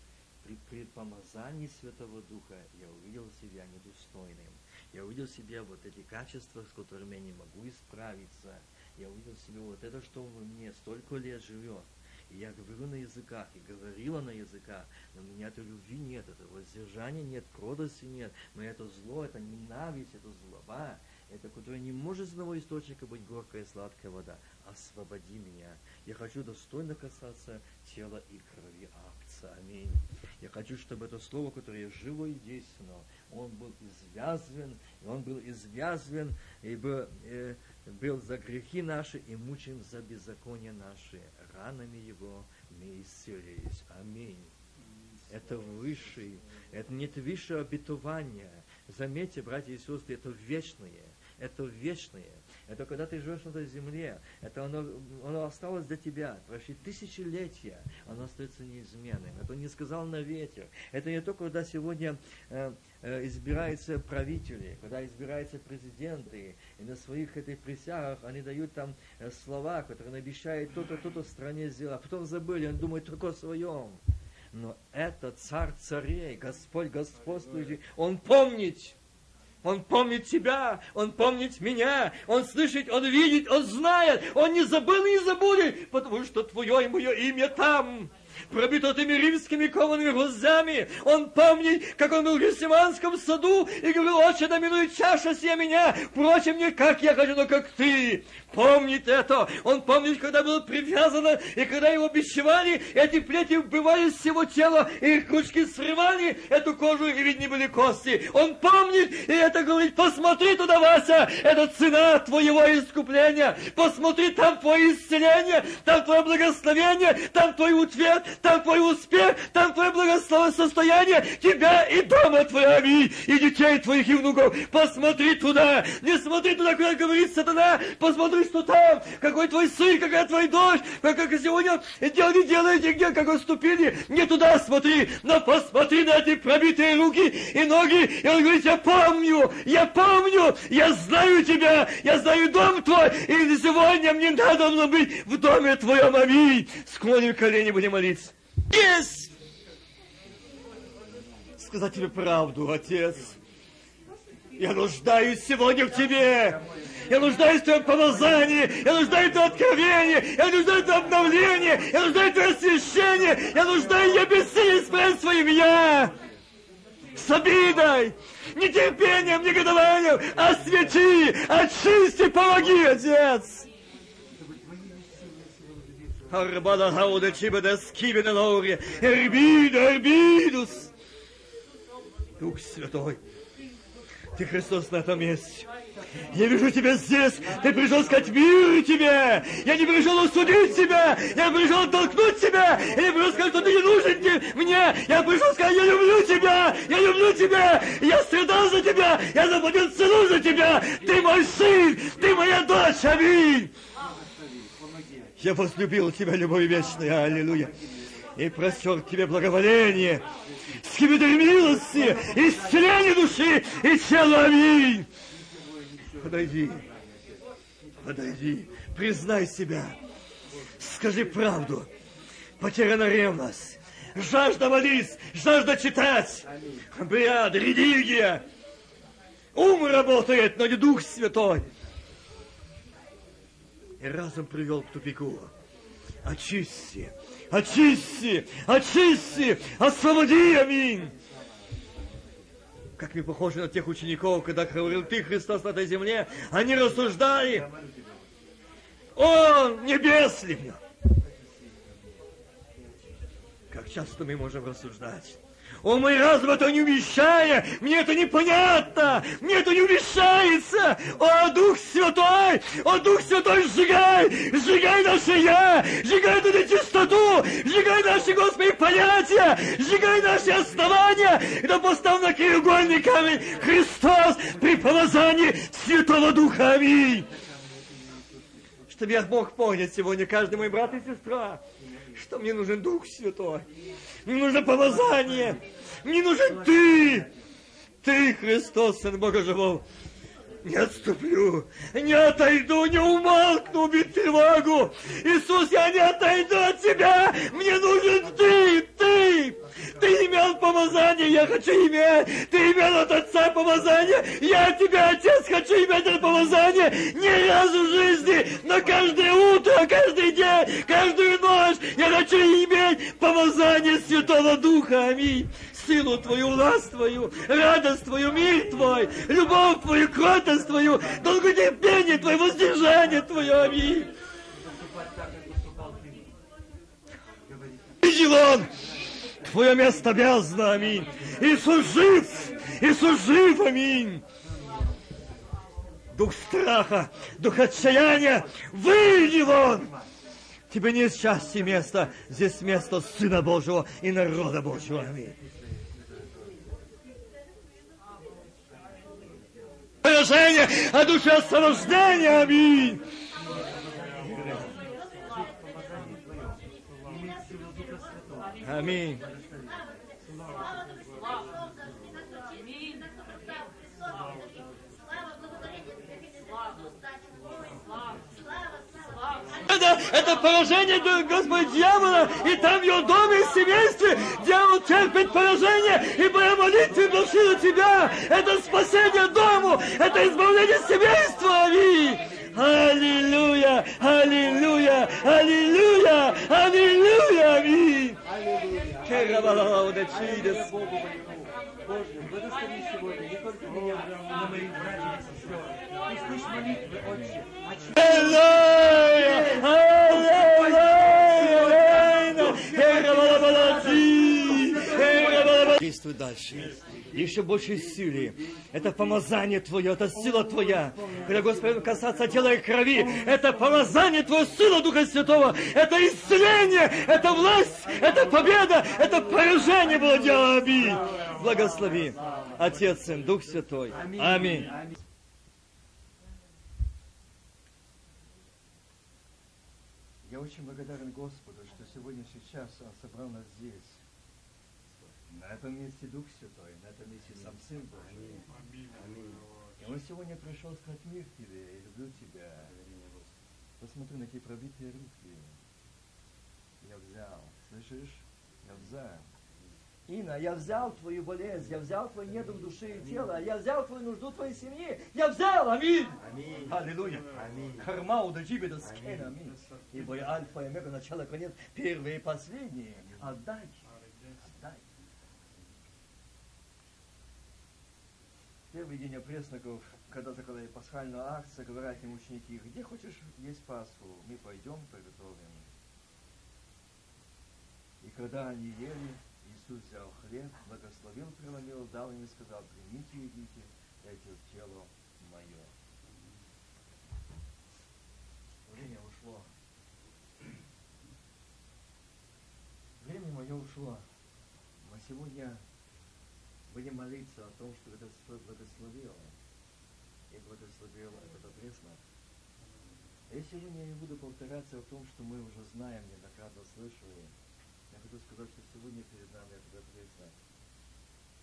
при, при помазании Святого Духа я увидел себя недостойным. Я увидел себя вот эти качества, с которыми я не могу исправиться – я увидел себе вот это, что во мне столько лет живет. И я говорю на языках, и говорила на языках, но у меня этой любви нет, этого воздержания нет, кротости нет, но это зло, это ненависть, это злоба, это которое не может с одного источника быть горькая и сладкая вода. Освободи меня. Я хочу достойно касаться тела и крови акция. Аминь. Я хочу, чтобы это слово, которое живо и действенно, он был извязвен, и он был извязвен, ибо э, был за грехи наши и мучим за беззаконие наши. Ранами его мы исцелились. Аминь. Это высший, это нет высшее обетование. Заметьте, братья и сестры, это вечное, это вечное. Это когда ты живешь на этой земле. Это оно, оно осталось для тебя. Прошли тысячелетия. Оно остается неизменным. Это не сказал на ветер. Это не только когда сегодня э, избираются правители, когда избираются президенты, и на своих этих присягах они дают там э, слова, которые обещают то-то, то-то в стране сделать, а потом забыли, он думает только о своем. Но это царь царей, Господь господствующий, он помнит, он помнит тебя, Он помнит меня, Он слышит, Он видит, Он знает, Он не забыл и не забудет, потому что Твое и мое имя там пробито теми римскими коваными глазами. Он помнит, как он был в Гефсиманском саду и говорил, отче, доминует чаша сия меня, впрочем, не как я хочу, но как ты помнит это. Он помнит, когда было привязано, и когда его бичевали, эти плети вбивали с его тела, и их ручки срывали эту кожу, и видны были кости. Он помнит, и это говорит, посмотри туда, Вася, это цена твоего искупления. Посмотри, там твое исцеление, там твое благословение, там твой ответ, там твой успех, там твое благословенное состояние, тебя и дома твоя, аминь, и детей твоих и внуков. Посмотри туда, не смотри туда, куда говорит сатана, посмотри что там, какой твой сын, какая твой дочь, как, как сегодня делали, делаете, где, как вы ступили, не туда смотри, но посмотри на эти пробитые руки и ноги, и он говорит, я помню, я помню, я знаю тебя, я знаю дом твой, и сегодня мне надо быть в доме твоем, аминь. Склоним колени, будем молиться. Есть! Сказать тебе правду, Отец. Я нуждаюсь сегодня в тебе. Я нуждаюсь в Твоем помазании, я нуждаюсь в Твоем откровении, я нуждаюсь в Твоем обновлении, я нуждаюсь в Твоем освящении, я нуждаюсь, я бессилен исправить своим я. С обидой, нетерпением, негодованием, освети, очисти, помоги, Отец. Арбада хауда чибада скибена лауре, эрбида, эрбидус. Дух Святой, Ты Христос на этом месте. Я вижу тебя здесь. Ты пришел сказать мир тебе. Я не пришел усудить тебя. Я пришел оттолкнуть тебя. Я не пришел сказать, что ты не нужен мне. Я пришел сказать, я люблю тебя. Я люблю тебя. Я страдал за тебя. Я заплатил цену за тебя. Ты мой сын. Ты моя дочь. Аминь. Я возлюбил тебя любовью вечной. Аллилуйя. И простер тебе благоволение. Скибидарь милости, исцеление души и тела. Подойди. Подойди. Признай себя. Скажи правду. Потеряна ревность. Жажда молиться, жажда читать. Бряд, религия. Ум работает, но не Дух Святой. И разум привел к тупику. Очисти, очисти, очисти, освободи, аминь как мы похожи на тех учеников, когда говорил ты, Христос, на этой земле, они рассуждали, Он небесный. Как часто мы можем рассуждать? О, мой разум это не умещая, мне это непонятно, мне это не умещается. О, Дух Святой, о, Дух Святой, сжигай, сжигай наше Я, сжигай эту нечистоту, сжигай наши, Господи, понятия, сжигай наши основания, да поставь на краеугольный камень Христос при помазании Святого Духа. Аминь. Чтобы я мог понять сегодня каждый мой брат и сестра, что мне нужен Дух Святой. Мне нужно помазание. Мне нужен Ты. Ты, Христос, Сын Бога Живого. Не отступлю, не отойду, не умолкну, убить тревогу. Иисус, я не отойду от Тебя. Мне нужен Ты, Ты. Ты имел помазание, я хочу иметь. Ты имел от Отца помазание, я от Тебя, Отец, хочу иметь это помазание. Не раз в жизни, но каждое утро, каждый день, каждую ночь я хочу иметь помазание Святого Духа. Аминь силу Твою, власть Твою, радость Твою, мир Твой, любовь Твою, кротость Твою, долготерпение Твое, воздержание Твое. Аминь. Видел он, Твое место бездна, аминь. Иисус жив, Иисус жив, аминь. Дух страха, дух отчаяния, выйди вон! Тебе не счастье место, здесь место Сына Божьего и народа Божьего. Аминь. Поражение, а душе освобождение. Аминь. Аминь. Это, поражение, Господи, дьявола, и там в его доме и семействе дьявол терпит поражение, ибо я молитве внушила тебя. Это спасение дому, это избавление семейства. Аминь. Аллилуйя, аллилуйя, аллилуйя, аллилуйя, аминь. Аллилуйя. Боже, благослови сегодня не только меня, но моих братьев и сестер. Услышь молитвы, Отче. Действуй дальше. Еще больше силы. Это помазание Твое, это сила Твоя. Когда Господь касаться тела и крови, это помазание Твое, сила Духа Святого. Это исцеление, это власть, это победа, это поражение было дело обид. Благослови. Отец, Сын, Дух Святой. Аминь. Я очень благодарен Господу, что сегодня сейчас Он собрал нас здесь. На этом месте Дух Святой, на этом месте сам Сын Божий. И Он сегодня пришел сказать мир тебе, я люблю тебя. Посмотри на эти пробитые руки. Я взял, слышишь? Я взял. Ина, я взял твою болезнь, я взял твой недуг души и тела, я взял твою нужду твоей семьи, я взял, аминь! Аминь. Аллилуйя! Аминь. Харма удачи до скена, аминь! Ибо я альфа и омега, начало и конец, первые и последние. Отдай, отдай. Первый день опресноков, когда закладывали пасхальную акцию, говорят им ученики, где хочешь есть Пасху, мы пойдем приготовим. И когда они ели, Иисус взял хлеб, благословил, преломил, дал им и сказал, примите и едите, это тело мое. Время ушло. Время мое ушло. Мы сегодня будем молиться о том, что Господь благословил. И благословил этот опреснок. Я сегодня не буду повторяться о том, что мы уже знаем, неоднократно слышали. Я хочу сказать, что сегодня перед нами этот опреснок.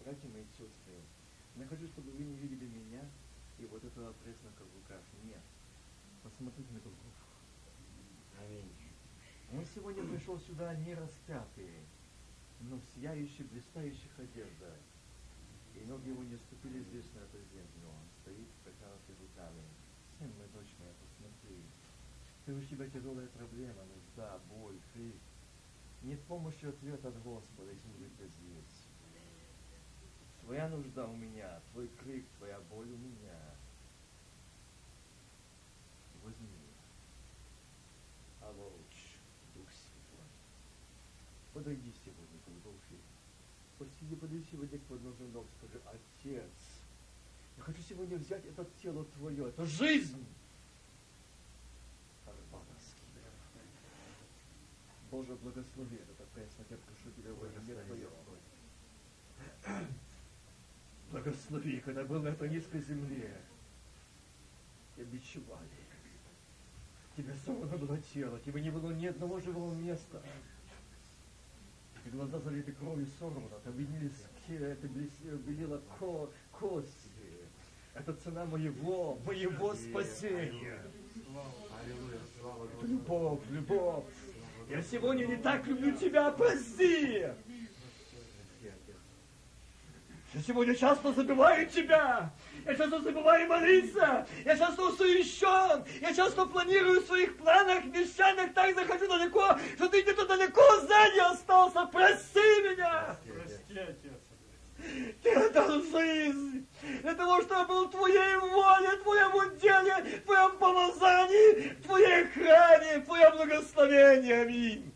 Братья мои сестры, я хочу, чтобы вы не видели меня и вот этого опреснока в руках. Нет. Посмотрите на руку. Аминь. Он сегодня пришел сюда не распятый, но в сияющих, блистающих одеждах. И ноги его не ступили здесь, на эту землю. Он стоит с протянутыми руками. Сын мой, дочь моя, посмотри. Ты у тебя тяжелая проблема, нужда, боль, крик. Нет помощи, ответ от Господа, если вы здесь. Твоя нужда у меня, твой крик, твоя боль у меня. Возьми. А Дух Святой. Подойди сегодня к Голгофе. Посиди, подойди сегодня к подножию ног, скажи, Отец, я хочу сегодня взять это тело Твое, это жизнь. Боже, благослови этот преснок, я прошу Тебя во имя Твое. Благослови, когда был на этой низкой земле, тебя бичевали. Тебе сорвано было тело, тебе не было ни одного живого места. И глаза залиты кровью виднелись, ке- это белило ко- кости. Это цена моего, моего спасения. Аллилуйя. Слава Это любовь, любовь. Я сегодня не так люблю тебя, прости. Я сегодня часто забываю тебя. Я часто забываю молиться. Я часто усуещен. Я часто планирую в своих планах, мечтаниях, так захожу далеко, что ты где-то далеко сзади остался. Прости меня. Прости, Отец. Ты отдал жизнь для того, чтобы был Твоей воле, в Твоем уделе, в Твоем помазании, Твоей храме, в Твоем благословении. Аминь.